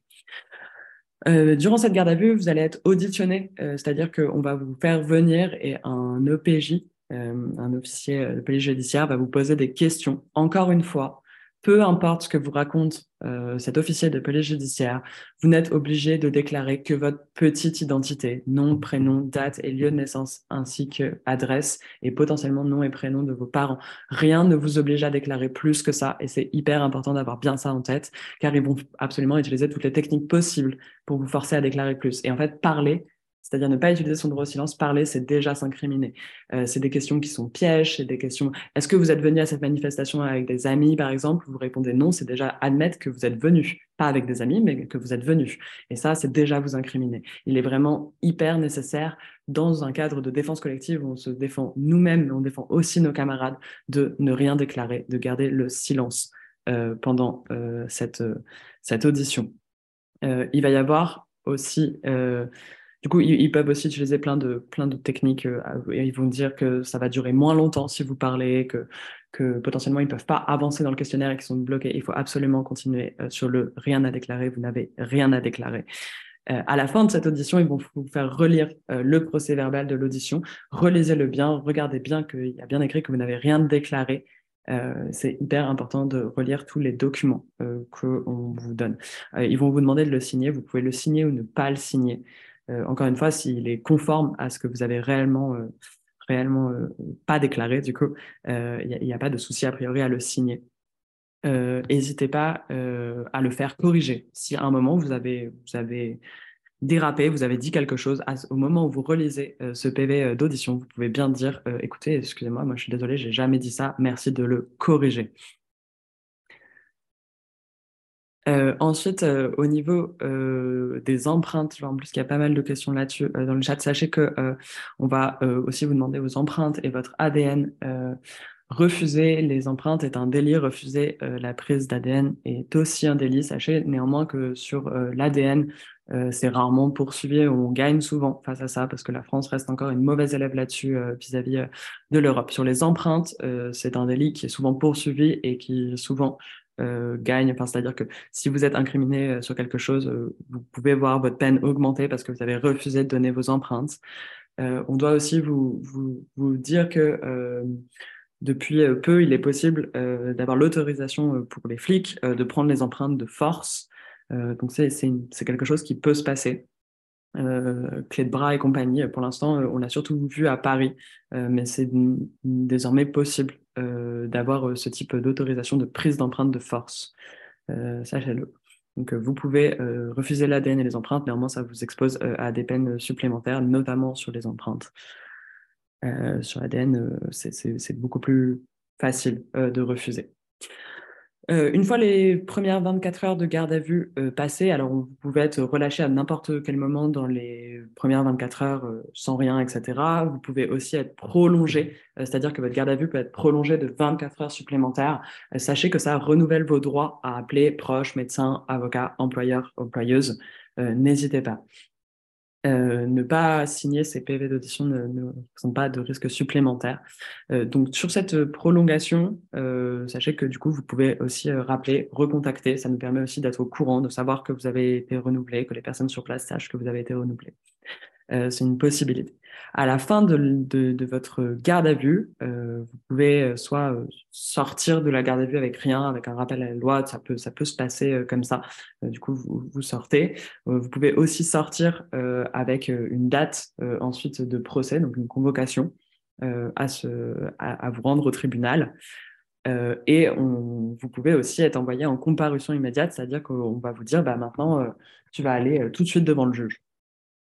durant cette garde à vue, vous allez être auditionné, c'est-à-dire qu'on va vous faire venir et un EPJ euh, un officier de police judiciaire va vous poser des questions. Encore une fois, peu importe ce que vous raconte euh, cet officier de police judiciaire, vous n'êtes obligé de déclarer que votre petite identité, nom, prénom, date et lieu de naissance, ainsi que adresse et potentiellement nom et prénom de vos parents. Rien ne vous oblige à déclarer plus que ça et c'est hyper important d'avoir bien ça en tête car ils vont absolument utiliser toutes les techniques possibles pour vous forcer à déclarer plus. Et en fait, parler, c'est-à-dire ne pas utiliser son droit au silence, parler, c'est déjà s'incriminer. Euh, c'est des questions qui sont pièges, c'est des questions. Est-ce que vous êtes venu à cette manifestation avec des amis, par exemple? Vous répondez non, c'est déjà admettre que vous êtes venu, pas avec des amis, mais que vous êtes venu. Et ça, c'est déjà vous incriminer. Il est vraiment hyper nécessaire dans un cadre de défense collective où on se défend nous-mêmes, mais on défend aussi nos camarades, de ne rien déclarer, de garder le silence euh, pendant euh, cette, cette audition. il va y avoir aussi du coup, ils, peuvent aussi utiliser plein de, plein de techniques. Euh, ils vont dire que ça va durer moins longtemps si vous parlez, que, que potentiellement ils ne peuvent pas avancer dans le questionnaire et qu'ils sont bloqués. Il faut absolument continuer euh, sur le rien à déclarer. Vous n'avez rien à déclarer. Euh, à la fin de cette audition, ils vont vous faire relire le procès verbal de l'audition. Relisez-le bien, regardez bien qu'il y a bien écrit que vous n'avez rien déclaré. c'est hyper important de relire tous les documents qu'on vous donne. ils vont vous demander de le signer. Vous pouvez le signer ou ne pas le signer. Euh, encore une fois, s'il est conforme à ce que vous avez réellement, euh, réellement euh, pas déclaré, du coup, il n'y a, pas de souci a priori à le signer. N'hésitez pas à le faire corriger. Si à un moment vous avez, vous avez dérapé, vous avez dit quelque chose, au moment où vous relisez ce PV d'audition, vous pouvez bien dire écoutez, excusez-moi, moi je suis désolé, j'ai jamais dit ça, merci de le corriger. Euh, ensuite, euh, au niveau euh, des empreintes, en plus qu'il y a pas mal de questions là-dessus dans le chat, sachez que on va aussi vous demander vos empreintes et votre ADN. refuser les empreintes est un délit, refuser la prise d'ADN est aussi un délit. Sachez néanmoins que sur l'ADN, c'est rarement poursuivi, on gagne souvent face à ça parce que la France reste encore une mauvaise élève là-dessus vis-à-vis de l'Europe. Sur les empreintes, c'est un délit qui est souvent poursuivi et qui souvent euh, gagne. Enfin, c'est-à-dire que si vous êtes incriminé euh, sur quelque chose, euh, vous pouvez voir votre peine augmenter parce que vous avez refusé de donner vos empreintes. on doit aussi vous, vous, dire que depuis peu, il est possible d'avoir l'autorisation pour les flics de prendre les empreintes de force. donc c'est quelque chose qui peut se passer. Euh, clé de bras et compagnie. Pour l'instant, on l'a surtout vu à Paris, mais c'est désormais possible d'avoir euh, ce type d'autorisation de prise d'empreinte de force. Euh, sachez-le. Donc, vous pouvez refuser l'ADN et les empreintes, néanmoins, ça vous expose à des peines supplémentaires, notamment sur les empreintes. sur l'ADN, c'est beaucoup plus facile de refuser. Euh, une fois les premières 24 heures de garde à vue euh, passées, alors vous pouvez être relâché à n'importe quel moment dans les premières 24 heures euh, sans rien, etc. Vous pouvez aussi être prolongé, c'est-à-dire que votre garde à vue peut être prolongée de 24 heures supplémentaires. sachez que ça renouvelle vos droits à appeler proches, médecins, avocats, employeurs, employeuses. N'hésitez pas. Euh, ne pas signer ces PV d'audition ne, ne représente pas de risque supplémentaire. Euh, donc sur cette prolongation, euh, sachez que du coup vous pouvez aussi rappeler, recontacter. Ça nous permet aussi d'être au courant, de savoir que vous avez été renouvelé, que les personnes sur place sachent que vous avez été renouvelé. Euh, c'est une possibilité. À la fin de, votre garde à vue, euh, vous pouvez euh, soit sortir de la garde à vue avec rien, avec un rappel à la loi, ça peut, ça peut se passer comme ça. du coup, vous, sortez. vous pouvez aussi sortir avec une date ensuite de procès, donc une convocation à, se, à, vous rendre au tribunal. et vous pouvez aussi être envoyé en comparution immédiate, c'est-à-dire qu'on va vous dire, bah, maintenant, tu vas aller tout de suite devant le juge.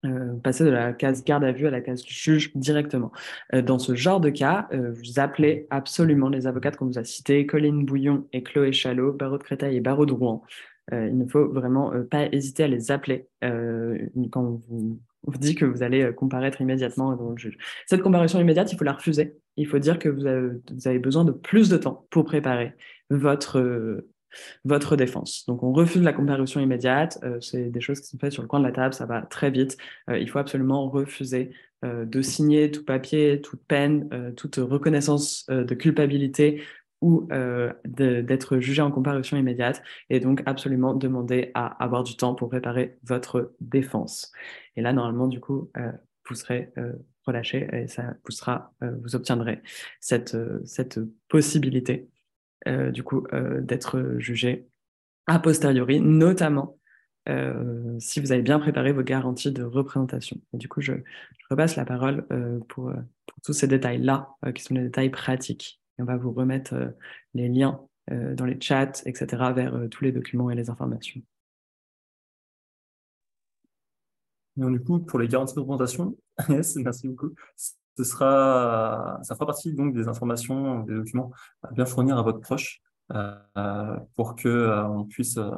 Euh, passer de la case garde à vue à la case juge directement. Euh, dans ce genre de cas, euh, vous appelez absolument les avocates qu'on vous a citées, Colline Bouillon et Chloé Chalot, Barreau de Créteil et Barreau de Rouen. il ne faut vraiment pas hésiter à les appeler quand on vous, dit que vous allez comparaître immédiatement devant le juge. Cette comparution immédiate, il faut la refuser. Il faut dire que vous avez besoin de plus de temps pour préparer votre votre défense. Donc on refuse la comparution immédiate, euh, c'est des choses qui sont faites sur le coin de la table, ça va très vite. Euh, il faut absolument refuser euh, de signer tout papier, toute peine, toute reconnaissance de culpabilité ou d'être jugé en comparution immédiate et donc absolument demander à avoir du temps pour préparer votre défense. Et là, normalement, du coup, vous serez relâché et ça vous, sera, vous obtiendrez cette, cette possibilité du coup, euh, d'être jugé a posteriori, notamment euh, si vous avez bien préparé vos garanties de représentation. Et du coup, je, repasse la parole pour, tous ces détails-là, qui sont les détails pratiques. On va vous remettre les liens dans les chats, etc., vers tous les documents et les informations. Du coup, pour les garanties de représentation, merci beaucoup ce sera, ça fera partie donc des informations, des documents à bien fournir à votre proche euh, pour que euh, on puisse, euh,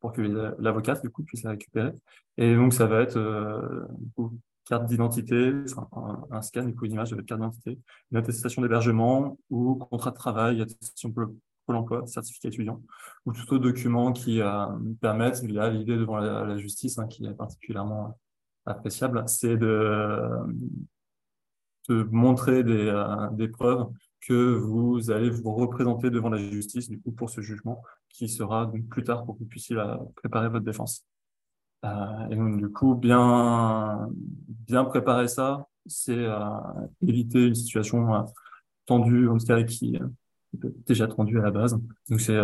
pour que l'avocat du coup puisse la récupérer. Et donc ça va être euh, carte d'identité, un, scan du coup une image de votre carte d'identité, une attestation d'hébergement ou contrat de travail, attestation pour l'emploi, certificat étudiant, ou tout autre document qui permettent, via l'idée devant la, justice, hein, qui est particulièrement appréciable, c'est de de montrer des, euh, des, preuves que vous allez vous représenter devant la justice du coup pour ce jugement qui sera plus tard pour que vous puissiez préparer votre défense. Euh, et donc du coup bien bien préparer ça, c'est euh, éviter une situation euh, tendue en tout cas qui est déjà tendue à la base. Donc c'est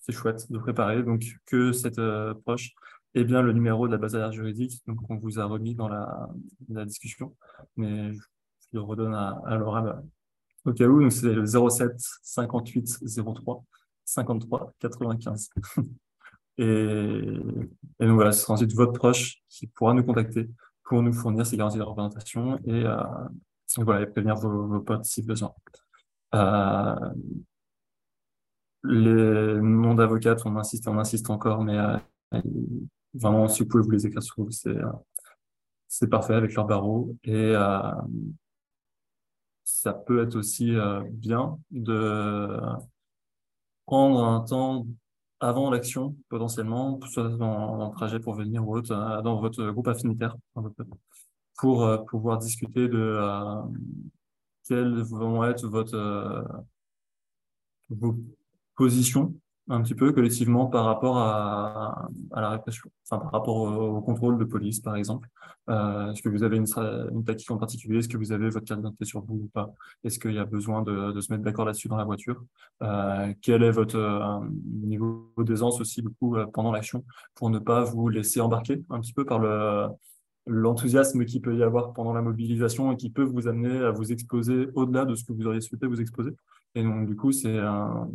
c'est chouette de préparer donc que cette approche ait bien le numéro de la base d'alerte juridique donc on vous a remis dans la, la discussion mais le redonne à, à l'oral au cas où. c'est le 07 58 03 53 95. Et, et donc voilà, ce sera ensuite votre proche qui pourra nous contacter pour nous fournir ces garanties de représentation et, euh, voilà, et prévenir vos, potes si besoin. Euh, les noms d'avocats, on insiste, on insiste encore, mais euh, vraiment, si vous pouvez vous les écrire sur vous, c'est parfait avec leur barreau. Et ça peut être aussi euh, bien de prendre un temps avant l'action, potentiellement, soit dans, le trajet pour venir ou autre, euh, dans votre groupe affinitaire, pour euh, pouvoir discuter de quelles vont être votre, vos positions un petit peu collectivement par rapport à, la répression, enfin par rapport au, contrôle de police, par exemple. Euh, est-ce que vous avez une, tactique en particulier? Est-ce que vous avez votre carte d'identité sur vous ou pas? Est-ce qu'il y a besoin de, se mettre d'accord là-dessus dans la voiture? Euh, Quel est votre euh, niveau d'aisance aussi, du coup, pendant l'action, pour ne pas vous laisser embarquer un petit peu par le l'enthousiasme qu'il peut y avoir pendant la mobilisation et qui peut vous amener à vous exposer au-delà de ce que vous auriez souhaité vous exposer? Et donc, du coup, c'est un,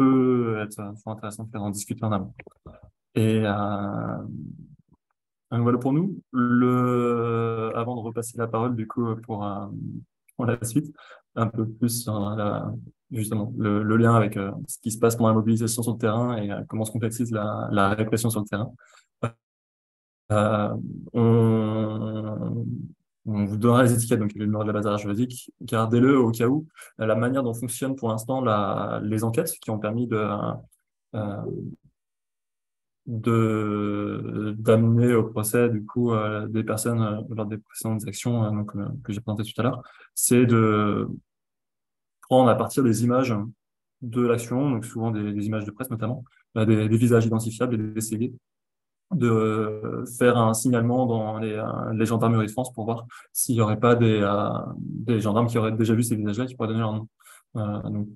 peut être intéressant de faire en discuter en amont. Et euh, voilà pour nous. Le, avant de repasser la parole, du coup, pour, euh, la suite, un peu plus sur la, justement le, lien avec euh, ce qui se passe pendant la mobilisation sur le terrain et euh, comment se complexise la, répression sur le terrain. Euh, on, on, vous donnera les étiquettes, donc le numéro de la base juridique. Gardez-le au cas où. La manière dont fonctionnent pour l'instant les enquêtes qui ont permis euh, d'amener au procès du coup euh, des personnes euh, lors des précédentes actions euh, que j'ai présentées tout à l'heure, c'est de prendre à partir des images de l'action, souvent des, des, images de presse notamment, des, des visages identifiables et d'essayer de faire un signalement dans les, les, gendarmeries de France pour voir s'il n'y aurait pas des, euh, des gendarmes qui auraient déjà vu ces visages-là qui pourraient donner leur nom. Euh, donc,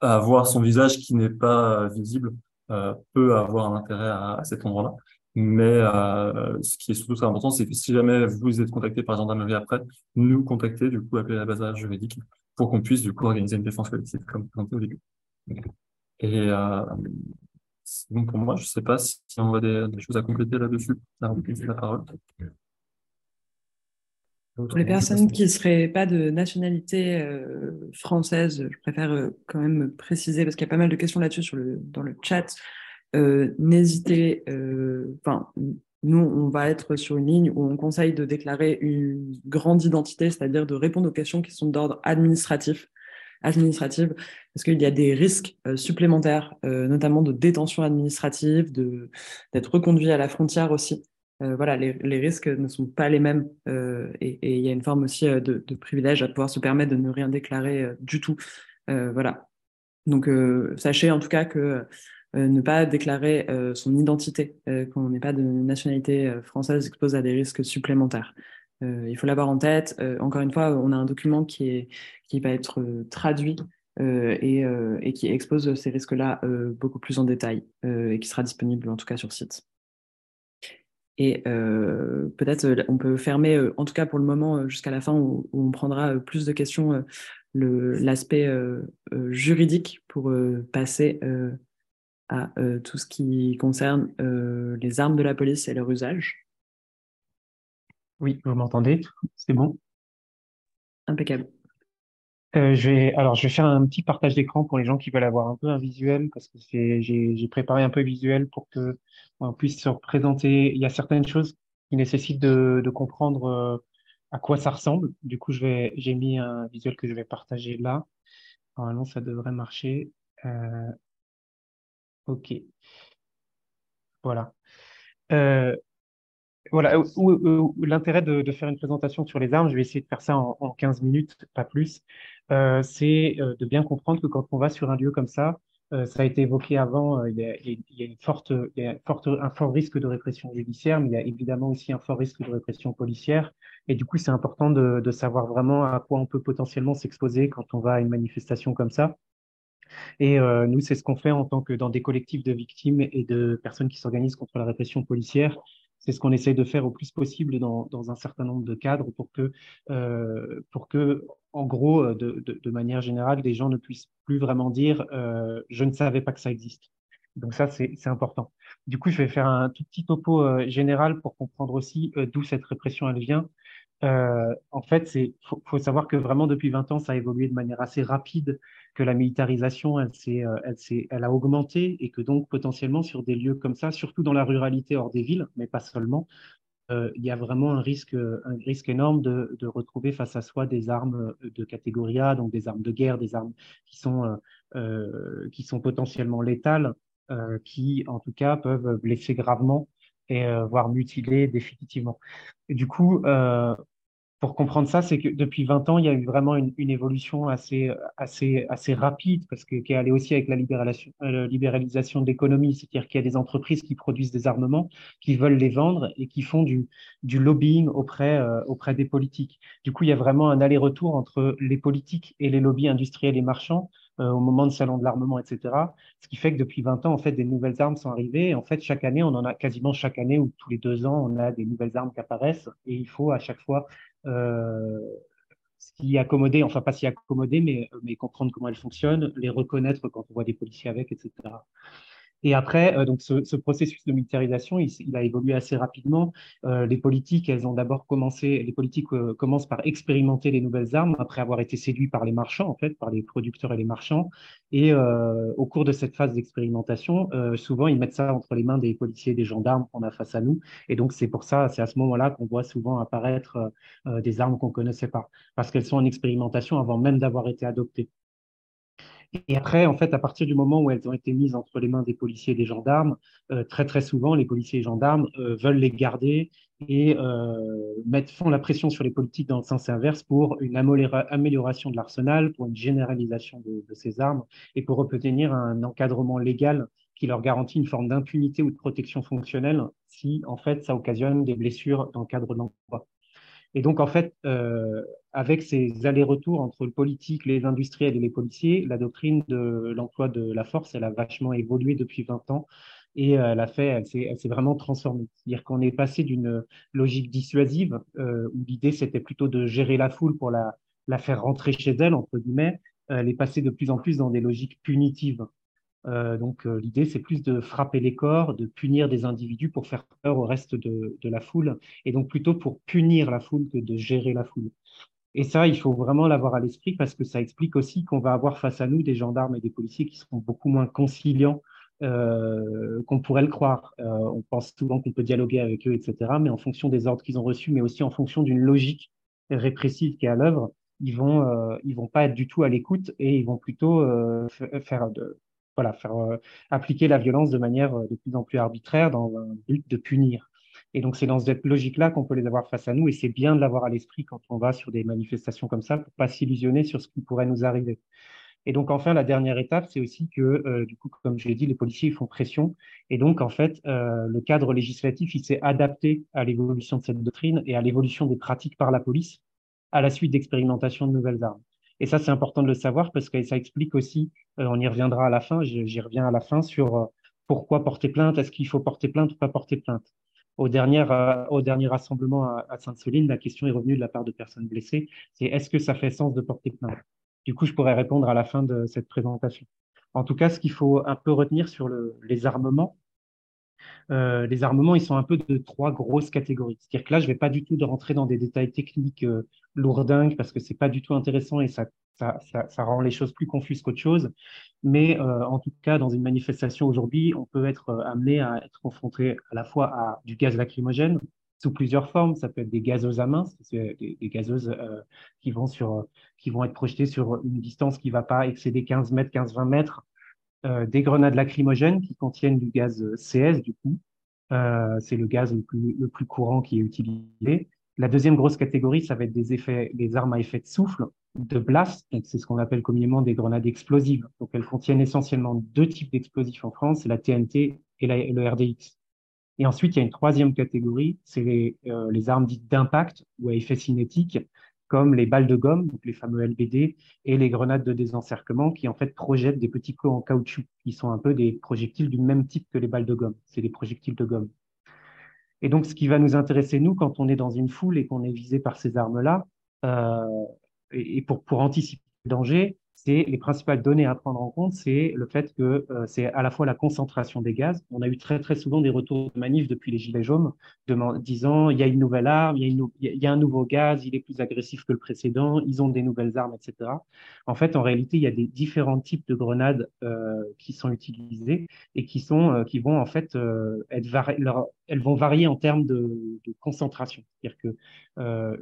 avoir son visage qui n'est pas visible euh, peut avoir un intérêt à, cet endroit-là. Mais euh, ce qui est surtout très important, c'est que si jamais vous êtes contacté par la gendarmerie après, nous contacter, du coup, appeler la base juridique pour qu'on puisse, du coup, organiser une défense collective comme présenté au début. Et euh, bon pour moi. Je ne sais pas si on a des, choses à compléter là-dessus. La, parole. Pour les personnes qui ne seraient pas de nationalité euh, française, je préfère euh, quand même préciser, parce qu'il y a pas mal de questions là-dessus dans le chat. Euh, N'hésitez, nous, on va être sur une ligne où on conseille de déclarer une grande identité, c'est-à-dire de répondre aux questions qui sont d'ordre administratif, administrative, parce qu'il y a des risques euh, supplémentaires, euh, notamment de détention administrative, d'être reconduit à la frontière aussi. Euh, voilà, les, risques ne sont pas les mêmes et, il y a une forme aussi de, privilège à pouvoir se permettre de ne rien déclarer du tout. Voilà. Donc, sachez en tout cas que ne pas déclarer son identité quand on n'est pas de nationalité française expose à des risques supplémentaires. Il faut l'avoir en tête. encore une fois, on a un document qui, va être traduit et, qui expose ces risques-là beaucoup plus en détail et qui sera disponible en tout cas sur site. Et euh, peut-être euh, on peut fermer, euh, en tout cas pour le moment, jusqu'à la fin, où, on prendra plus de questions, l'aspect juridique pour passer à tout ce qui concerne les armes de la police et leur usage. Oui, vous m'entendez? C'est bon? Impeccable. Euh, je vais, alors, je vais faire un petit partage d'écran pour les gens qui veulent avoir un peu un visuel, parce que c'est, j'ai, préparé un peu visuel pour que on puisse se représenter. Il y a certaines choses qui nécessitent de, de comprendre euh, à quoi ça ressemble. Du coup, je vais, j'ai mis un visuel que je vais partager là. Normalement, ça devrait marcher. Euh, ok. Voilà. Euh, voilà, l'intérêt de, faire une présentation sur les armes, je vais essayer de faire ça en, en 15 minutes, pas plus, euh, c'est euh, de bien comprendre que quand on va sur un lieu comme ça, euh, ça a été évoqué avant, il y a, une forte, un fort risque de répression judiciaire, mais il y a évidemment aussi un fort risque de répression policière. Et du coup, c'est important de, savoir vraiment à quoi on peut potentiellement s'exposer quand on va à une manifestation comme ça. Et euh, nous, c'est ce qu'on fait en tant que dans des collectifs de victimes et de personnes qui s'organisent contre la répression policière. C'est ce qu'on essaye de faire au plus possible dans, un certain nombre de cadres pour que, euh, pour que en gros, de, de, manière générale, les gens ne puissent plus vraiment dire euh, je ne savais pas que ça existe. Donc ça, c'est important. Du coup, je vais faire un tout petit topo euh, général pour comprendre aussi euh, d'où cette répression elle vient. Euh, en fait, faut, faut, savoir que vraiment depuis 20 ans, ça a évolué de manière assez rapide, que la militarisation, elle, euh, elle, elle a augmenté et que donc potentiellement sur des lieux comme ça, surtout dans la ruralité hors des villes, mais pas seulement, euh, il y a vraiment un risque, un risque énorme de, retrouver face à soi des armes de catégorie A, donc des armes de guerre, des armes qui sont, euh, qui sont potentiellement létales, euh, qui en tout cas peuvent blesser gravement et euh, voire mutiler définitivement. Du coup, euh, pour comprendre ça, c'est que depuis 20 ans, il y a eu vraiment une, évolution assez, assez, assez rapide, parce que qui est allée aussi avec la libéralisation, euh, de l'économie, c'est-à-dire qu'il y a des entreprises qui produisent des armements, qui veulent les vendre et qui font du, lobbying auprès, euh, auprès des politiques. Du coup, il y a vraiment un aller-retour entre les politiques et les lobbies industriels et marchands euh, au moment de salon de l'armement, etc. Ce qui fait que depuis 20 ans, en fait, des nouvelles armes sont arrivées. En fait, chaque année, on en a quasiment chaque année ou tous les deux ans, on a des nouvelles armes qui apparaissent et il faut à chaque fois euh, s'y accommoder, enfin pas s'y accommoder, mais, mais comprendre comment elles fonctionnent, les reconnaître quand on voit des policiers avec, etc. Et après, euh, donc ce, ce, processus de militarisation, il, a évolué assez rapidement. Euh, les politiques, elles ont d'abord commencé, les politiques euh, commencent par expérimenter les nouvelles armes après avoir été séduits par les marchands, en fait, par les producteurs et les marchands. Et au cours de cette phase d'expérimentation, souvent ils mettent ça entre les mains des policiers et des gendarmes qu'on a face à nous. Et donc c'est pour ça, c'est à ce moment-là qu'on voit souvent apparaître des armes qu'on connaissait pas, parce qu'elles sont en expérimentation avant même d'avoir été adoptées. Et après, en fait, à partir du moment où elles ont été mises entre les mains des policiers et des gendarmes, euh, très très souvent, les policiers et gendarmes euh, veulent les garder et euh, mettent, font la pression sur les politiques dans le sens inverse pour une amélioration de l'arsenal, pour une généralisation de, de, ces armes et pour obtenir un encadrement légal qui leur garantit une forme d'impunité ou de protection fonctionnelle si, en fait, ça occasionne des blessures dans le cadre de l'emploi. Et donc, en fait, euh, avec ces allers-retours entre le politique, les industriels et les policiers, la doctrine de l'emploi de la force, elle a vachement évolué depuis 20 ans et euh, elle a fait, elle s'est vraiment transformée. C'est-à-dire qu'on est passé d'une logique dissuasive euh, où l'idée c'était plutôt de gérer la foule pour la, la faire rentrer chez elle, entre guillemets, elle est passée de plus en plus dans des logiques punitives. Euh, donc euh, l'idée, c'est plus de frapper les corps, de punir des individus pour faire peur au reste de, la foule, et donc plutôt pour punir la foule que de gérer la foule. Et ça, il faut vraiment l'avoir à l'esprit parce que ça explique aussi qu'on va avoir face à nous des gendarmes et des policiers qui seront beaucoup moins conciliants euh, qu'on pourrait le croire. On pense souvent qu'on peut dialoguer avec eux, etc. Mais en fonction des ordres qu'ils ont reçus, mais aussi en fonction d'une logique répressive qui est à l'œuvre, ils vont, vont pas être du tout à l'écoute et ils vont plutôt faire de, voilà, faire euh, appliquer la violence de manière euh, de plus en plus arbitraire dans un but de punir. Et donc, c'est dans cette logique-là qu'on peut les avoir face à nous, et c'est bien de l'avoir à l'esprit quand on va sur des manifestations comme ça, pour pas s'illusionner sur ce qui pourrait nous arriver. Et donc, enfin, la dernière étape, c'est aussi que, euh, du coup, comme je l'ai dit, les policiers font pression, et donc, en fait, le cadre législatif, il s'est adapté à l'évolution de cette doctrine et à l'évolution des pratiques par la police à la suite d'expérimentation de nouvelles armes. Et ça, c'est important de le savoir parce que ça explique aussi, euh, on y reviendra à la fin, j'y reviens à la fin sur euh, pourquoi porter plainte, est-ce qu'il faut porter plainte ou pas porter plainte. Au dernier, euh, au dernier rassemblement à, Sainte-Soline, la question est revenue de la part de personnes blessées, c'est est-ce que ça fait sens de porter plainte? Du coup, je pourrais répondre à la fin de cette présentation. En tout cas, ce qu'il faut un peu retenir sur le, les armements, euh, les armements, ils sont un peu de trois grosses catégories. C'est-à-dire que là, je ne vais pas du tout rentrer dans des détails techniques euh, lourdingues parce que c'est pas du tout intéressant et ça, rend les choses plus confuses qu'autre chose. Mais euh, en tout cas, dans une manifestation aujourd'hui, on peut être amené à être confronté à la fois à du gaz lacrymogène sous plusieurs formes. Ça peut être des gazeuses à main, des, des, gazeuses qui vont sur, qui vont être projetées sur une distance qui ne va pas excéder 15 mètres, 15-20 mètres des grenades lacrymogènes qui contiennent du gaz CS, du coup. Euh, c'est le gaz le plus, le plus courant qui est utilisé. La deuxième grosse catégorie, ça va être des effets, des armes à effet de souffle, de blast. C'est ce qu'on appelle communément des grenades explosives. Donc, elles contiennent essentiellement deux types d'explosifs en France, la TNT et, le RDX. Et ensuite, il y a une troisième catégorie, c'est les, euh, les armes dites d'impact ou à effet cinétique, comme les balles de gomme, donc les fameux LBD, et les grenades de désencerclement qui en fait projettent des petits clots en caoutchouc, qui sont un peu des projectiles du même type que les balles de gomme. C'est des projectiles de gomme. Et donc, ce qui va nous intéresser, nous, quand on est dans une foule et qu'on est visé par ces armes-là, euh, et, pour, pour anticiper le danger, c'est les principales données à prendre en compte, c'est le fait que euh, c'est à la fois la concentration des gaz. On a eu très très souvent des retours de manifs depuis les gilets jaunes, disant il y a une nouvelle arme, il y, a un nouveau gaz, il est plus agressif que le précédent, ils ont des nouvelles armes, etc. En fait, en réalité, il y a des différents types de grenades euh, qui sont utilisées et qui sont euh, qui vont en fait être elles vont varier en termes de, de concentration. C'est-à-dire que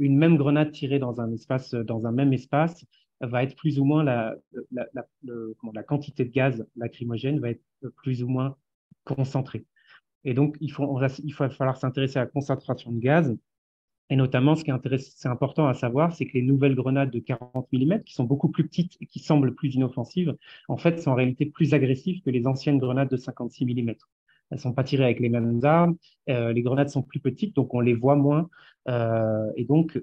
une même grenade tirée dans un espace, dans un même espace va être plus ou moins la, la, la, quantité de gaz lacrymogène va être plus ou moins concentrée. Et donc, il, faut, il va falloir s'intéresser à la concentration de gaz. Et notamment, ce qui est, important à savoir, c'est que les nouvelles grenades de 40 mm, qui sont beaucoup plus petites et qui semblent plus inoffensives, en fait, sont en réalité plus agressives que les anciennes grenades de 56 mm. Elles sont pas tirées avec les mêmes armes. Euh, les grenades sont plus petites, donc on les voit moins. Euh, et donc,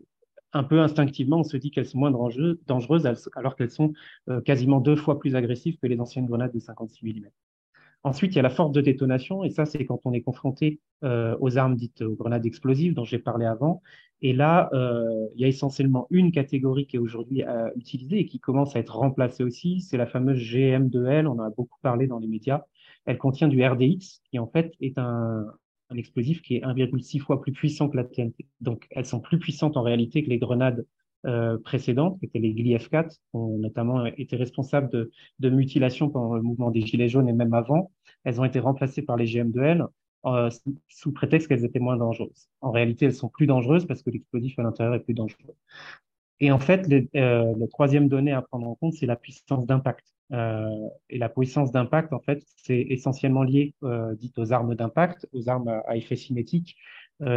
un peu instinctivement, on se dit qu'elles sont moins dangereuses, alors qu'elles sont euh, quasiment deux fois plus agressives que les anciennes grenades de 56 mm. Ensuite, il y a la force de détonation, et ça, c'est quand on est confronté euh, aux armes dites aux grenades explosives dont j'ai parlé avant. Et là, euh, il y a essentiellement une catégorie qui est aujourd'hui utilisée et qui commence à être remplacée aussi, c'est la fameuse GM2L, on en a beaucoup parlé dans les médias. Elle contient du RDX, qui en fait est un, un explosif qui est 1,6 fois plus puissant que la TNT. Donc, elles sont plus puissantes en réalité que les grenades euh, précédentes, qui étaient les GLI-F4, qui ont notamment été responsables de, de mutilations pendant le mouvement des Gilets jaunes et même avant. Elles ont été remplacées par les GM2L euh, sous prétexte qu'elles étaient moins dangereuses. En réalité, elles sont plus dangereuses parce que l'explosif à l'intérieur est plus dangereux. Et en fait, le, euh, la troisième donnée à prendre en compte, c'est la puissance d'impact. Euh, et la puissance d'impact, en fait, c'est essentiellement lié, euh, dit aux armes d'impact, aux armes à, effet cinétique,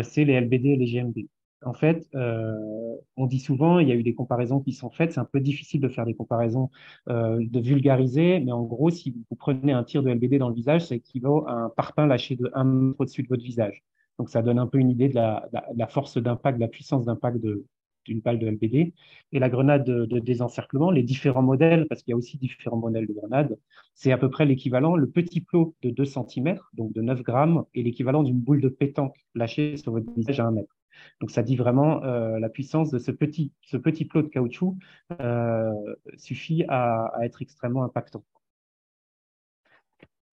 c'est les LBD et les GMD. En fait, on dit souvent, il y a eu des comparaisons qui sont faites, c'est un peu difficile de faire des comparaisons, de vulgariser, mais en gros, si vous prenez un tir de LBD dans le visage, ça équivaut à un parpaing lâché de 1 mètre au-dessus de votre visage. Donc, ça donne un peu une idée de la, de la force d'impact, de la puissance d'impact de, d'une balle de LBD, et la grenade de, désencerclement, les différents modèles, parce qu'il y a aussi différents modèles de grenades, c'est à peu près l'équivalent, le petit plot de 2 cm, donc de 9 grammes, et l'équivalent d'une boule de pétanque lâchée sur votre visage à 1 mètre. Donc ça dit vraiment euh, la puissance de ce petit, ce petit plot de caoutchouc euh, suffit à être extrêmement impactant.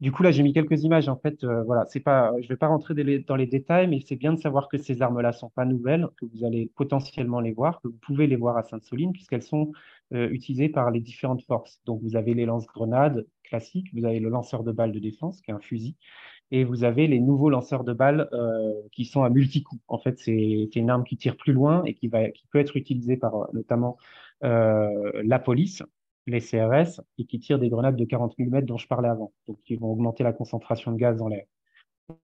Du coup, là, j'ai mis quelques images. En fait, euh, voilà, c'est pas, je ne vais pas rentrer dans les détails, mais c'est bien de savoir que ces armes-là sont pas nouvelles, que vous allez potentiellement les voir, que vous pouvez les voir à Sainte-Soline, puisqu'elles sont euh, utilisées par les différentes forces. Donc, vous avez les lance-grenades classiques, vous avez le lanceur de balles de défense, qui est un fusil, et vous avez les nouveaux lanceurs de balles euh, qui sont à multi-coups. En fait, c'est une arme qui tire plus loin et qui, peut être utilisée par notamment la police les CRS et qui tirent des grenades de 40 mm dont je parlais avant, donc qui vont augmenter la concentration de gaz dans l'air.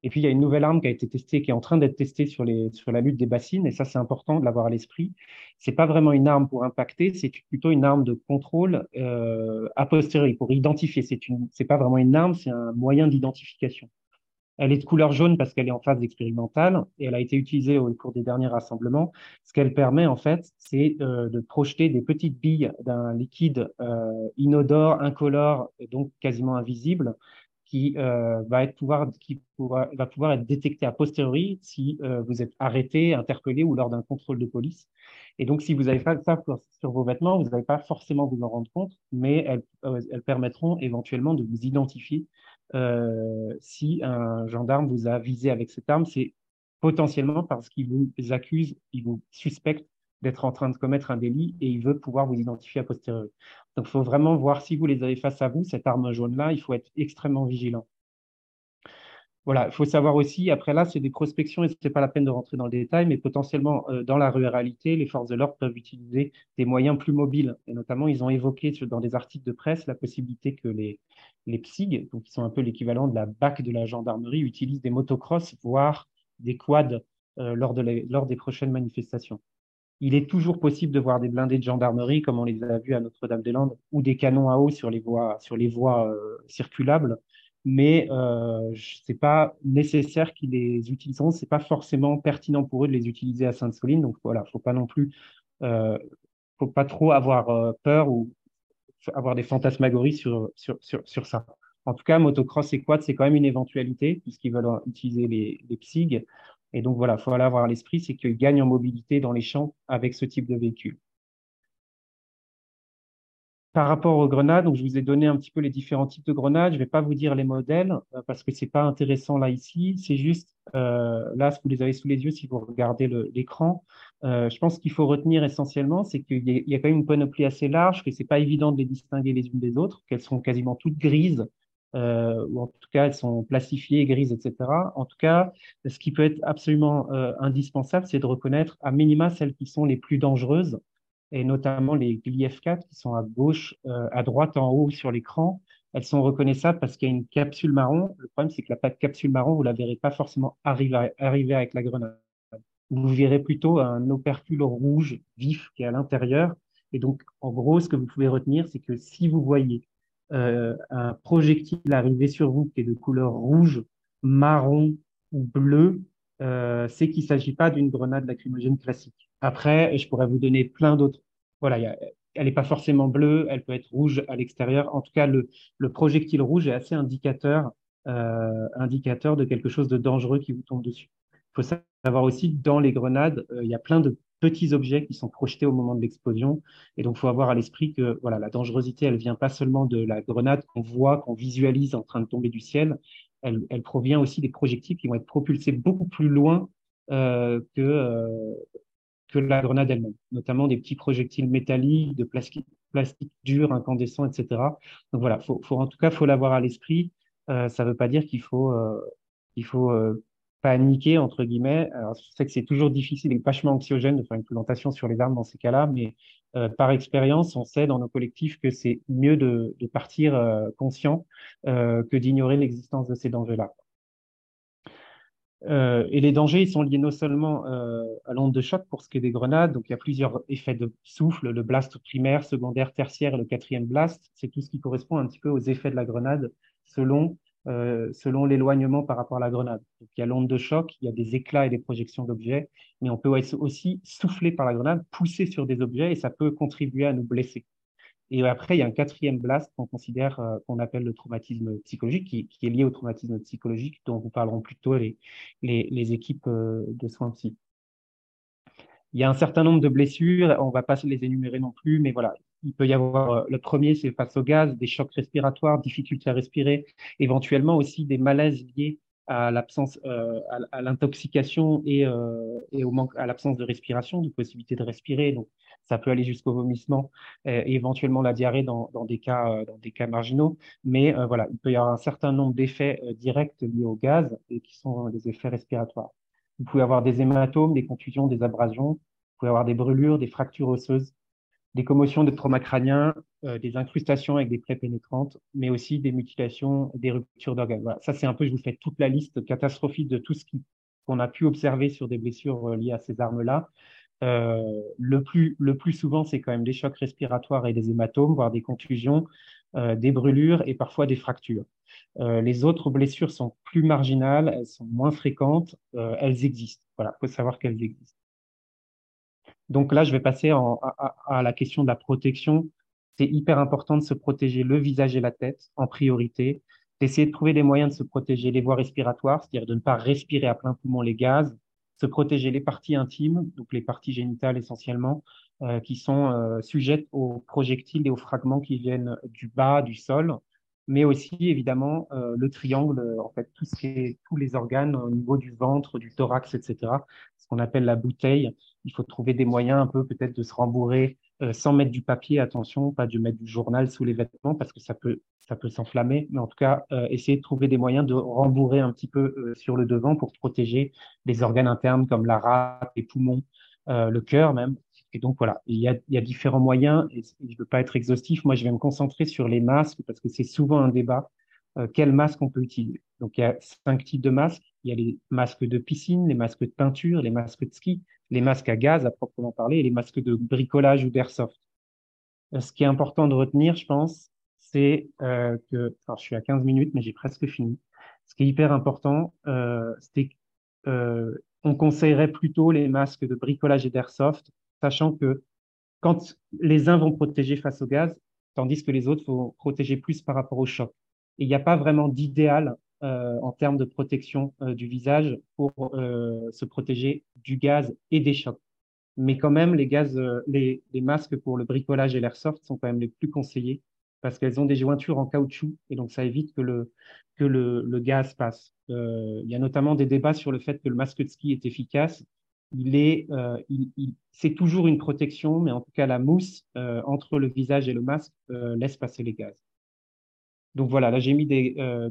Et puis, il y a une nouvelle arme qui a été testée, qui est en train d'être testée sur, les, sur la lutte des bassines, et ça, c'est important de l'avoir à l'esprit. C'est pas vraiment une arme pour impacter, c'est plutôt une arme de contrôle euh, a posteriori, pour identifier. C'est une, c'est pas vraiment une arme, c'est un moyen d'identification. Elle est de couleur jaune parce qu'elle est en phase expérimentale et elle a été utilisée au cours des derniers rassemblements. Ce qu'elle permet, en fait, c'est euh, de projeter des petites billes d'un liquide euh, inodore, incolore, et donc quasiment invisible, qui, euh, va, être pouvoir, être détecté a posteriori si vous êtes arrêté, interpellé ou lors d'un contrôle de police. Et donc, si vous n'avez pas ça sur vos vêtements, vous n'allez pas forcément vous en rendre compte, mais elles permettront éventuellement de vous identifier euh, si un gendarme vous a visé avec cette arme, c'est potentiellement parce qu'il vous accuse, il vous suspecte d'être en train de commettre un délit et il veut pouvoir vous identifier a posteriori. Donc, il faut vraiment voir si vous les avez face à vous, cette arme jaune-là, il faut être extrêmement vigilant. Voilà, il faut savoir aussi, après là, c'est des prospections et ce n'est pas la peine de rentrer dans le détail, mais potentiellement, euh, dans la ruralité, les forces de l'ordre peuvent utiliser des moyens plus mobiles. Et notamment, ils ont évoqué dans des articles de presse la possibilité que les, les PSIG, qui sont un peu l'équivalent de la BAC de la gendarmerie, utilisent des motocross, voire des quads euh, lors, de lors des prochaines manifestations. Il est toujours possible de voir des blindés de gendarmerie, comme on les a vus à Notre-Dame-des-Landes, ou des canons à eau sur les voies, sur les voies euh, circulables mais euh, c'est pas nécessaire qu'ils les utilisent. C'est pas forcément pertinent pour eux de les utiliser à Sainte-Soline. Donc voilà, faut pas non plus, euh, faut pas trop avoir euh, peur ou avoir des fantasmagories sur, sur, sur, sur ça. En tout cas, motocross et quad, c'est quand même une éventualité puisqu'ils veulent utiliser les, les PSIG. Et donc voilà, faut aller avoir à l'esprit, c'est qu'ils gagnent en mobilité dans les champs avec ce type de véhicule. Par rapport aux grenades, donc je vous ai donné un petit peu les différents types de grenades. Je ne vais pas vous dire les modèles euh, parce que c'est pas intéressant là ici. C'est juste euh, là, ce que vous les avez sous les yeux si vous regardez l'écran. Euh, je pense qu'il faut retenir essentiellement, c'est qu'il y, a quand même une panoplie assez large, que c'est pas évident de les distinguer les unes des autres, qu'elles sont quasiment toutes grises. Ou en tout cas elles sont plastifiées, grises, etc. En tout cas, ce qui peut être absolument indispensable, c'est de reconnaître à minima celles qui sont les plus dangereuses et notamment les GLIF4 qui sont à gauche, euh, à droite en haut sur l'écran, elles sont reconnaissables parce qu'il y a une capsule marron. Le problème, c'est que la capsule marron, vous la verrez pas forcément arriver, arriver avec la grenade. Vous verrez plutôt un opercule rouge vif qui est à l'intérieur. Et donc, en gros, ce que vous pouvez retenir, c'est que si vous voyez euh, un projectile arriver sur vous qui est de couleur rouge, marron ou bleu, euh, c'est qu'il ne s'agit pas d'une grenade lacrymogène classique. Après, je pourrais vous donner plein d'autres. Voilà, elle n'est pas forcément bleue, elle peut être rouge à l'extérieur. En tout cas, le, le, projectile rouge est assez indicateur, euh, indicateur de quelque chose de dangereux qui vous tombe dessus. Il faut savoir aussi, dans les grenades, euh, il y a plein de petits objets qui sont projetés au moment de l'explosion. Et donc, il faut avoir à l'esprit que voilà, la dangerosité, elle vient pas seulement de la grenade qu'on voit, qu'on visualise en train de tomber du ciel, elle, provient aussi des projectiles qui vont être propulsés beaucoup plus loin euh, que, euh, que la grenade elle-même, notamment des petits projectiles métalliques, de plastique, dur, incandescent, etc. Donc voilà, faut, en tout cas, faut l'avoir à l'esprit. Euh, ça ne veut pas dire qu'il faut, il faut paniquer entre guillemets. Je sais que c'est toujours difficile et vachement anxiogène de faire une présentation sur les armes dans ces cas-là, mais euh, par expérience, on sait dans nos collectifs que c'est mieux de, partir euh, conscient euh, que d'ignorer l'existence de ces dangers-là. Et les dangers, ils sont liés non seulement à l'onde de choc pour ce qui est des grenades, donc il y a plusieurs effets de souffle, le blast primaire, secondaire, tertiaire le quatrième blast, c'est tout ce qui correspond un petit peu aux effets de la grenade selon, euh, selon l'éloignement par rapport à la grenade. Il y a l'onde de choc, il y a des éclats et des projections d'objets, mais on peut aussi souffler par la grenade, pousser sur des objets et ça peut contribuer à nous blesser. Et après, il y a un quatrième blast qu'on considère, euh, qu'on appelle le traumatisme psychologique, qui, est lié au traumatisme psychologique, dont vous parleront plutôt les, les, les équipes euh, de soins psy. Il y a un certain nombre de blessures, on ne va pas les énumérer non plus, mais voilà, il peut y avoir, euh, le premier, c'est face au gaz, des chocs respiratoires, difficultés à respirer, éventuellement aussi des malaises liés à l'absence, euh, à, l'intoxication et, euh, et au manque, à l'absence de respiration, de possibilité de respirer. Donc, ça peut aller jusqu'au vomissement et éventuellement la diarrhée dans, des cas, dans des cas marginaux. Mais voilà, il peut y avoir un certain nombre d'effets directs liés au gaz et qui sont des effets respiratoires. Vous pouvez avoir des hématomes, des contusions, des abrasions. Vous pouvez avoir des brûlures, des fractures osseuses, des commotions de trauma crânien, euh, des incrustations avec des plaies pénétrantes, mais aussi des mutilations, des ruptures d'organes. Voilà. Ça, c'est un peu, je vous fais toute la liste catastrophique de tout ce qu'on a pu observer sur des blessures liées à ces armes-là. Euh, le, plus, le plus souvent, c'est quand même des chocs respiratoires et des hématomes, voire des contusions, euh, des brûlures et parfois des fractures. Euh, les autres blessures sont plus marginales, elles sont moins fréquentes, euh, elles existent. Voilà, il faut savoir qu'elles existent. Donc là, je vais passer à, la question de la protection. C'est hyper important de se protéger le visage et la tête en priorité, d'essayer de trouver des moyens de se protéger les voies respiratoires, c'est-à-dire de ne pas respirer à plein poumon les gaz, se protéger les parties intimes, donc les parties génitales essentiellement, euh, qui sont euh, sujettes aux projectiles et aux fragments qui viennent du bas du sol, mais aussi évidemment euh, le triangle, en fait tous les organes au niveau du ventre, du thorax, etc. Ce qu'on appelle la bouteille. Il faut trouver des moyens un peu peut-être de se rembourrer euh, sans mettre du papier, attention, pas de mettre du journal sous les vêtements parce que ça peut, ça peut s'enflammer, mais en tout cas, euh, essayer de trouver des moyens de rembourrer un petit peu euh, sur le devant pour protéger les organes internes comme la rate, les poumons, euh, le cœur même. Et donc voilà, il y a, différents moyens je ne veux pas être exhaustif. Moi, je vais me concentrer sur les masques parce que c'est souvent un débat. Quel masque on peut utiliser Donc il y a cinq types de masques. Il y a les masques de piscine, les masques de peinture, les masques de ski, les masques à gaz à proprement parler et les masques de bricolage ou d'airsoft. Euh, ce qui est important de retenir, je pense, c'est euh, que, alors je suis à 15 minutes, mais j'ai presque fini. Ce qui est hyper important, euh, c'est euh, on conseillerait plutôt les masques de bricolage et d'airsoft, sachant que quand les uns vont protéger face au gaz, tandis que les autres vont protéger plus par rapport au choc. Et il n'y a pas vraiment d'idéal en termes de protection euh, du visage pour euh, se protéger du gaz et des chocs. Mais quand même, les gaz, les, masques pour le bricolage et l'airsoft sont quand même les plus conseillés parce qu'elles ont des jointures en caoutchouc et donc ça évite que le, que le, gaz passe. Euh, il y a notamment des débats sur le fait que le masque de ski est efficace. Il est, euh, il, c'est toujours une protection, mais en tout cas la mousse euh, entre le visage et le masque euh, laisse passer les gaz. Donc voilà, là j'ai mis des, euh,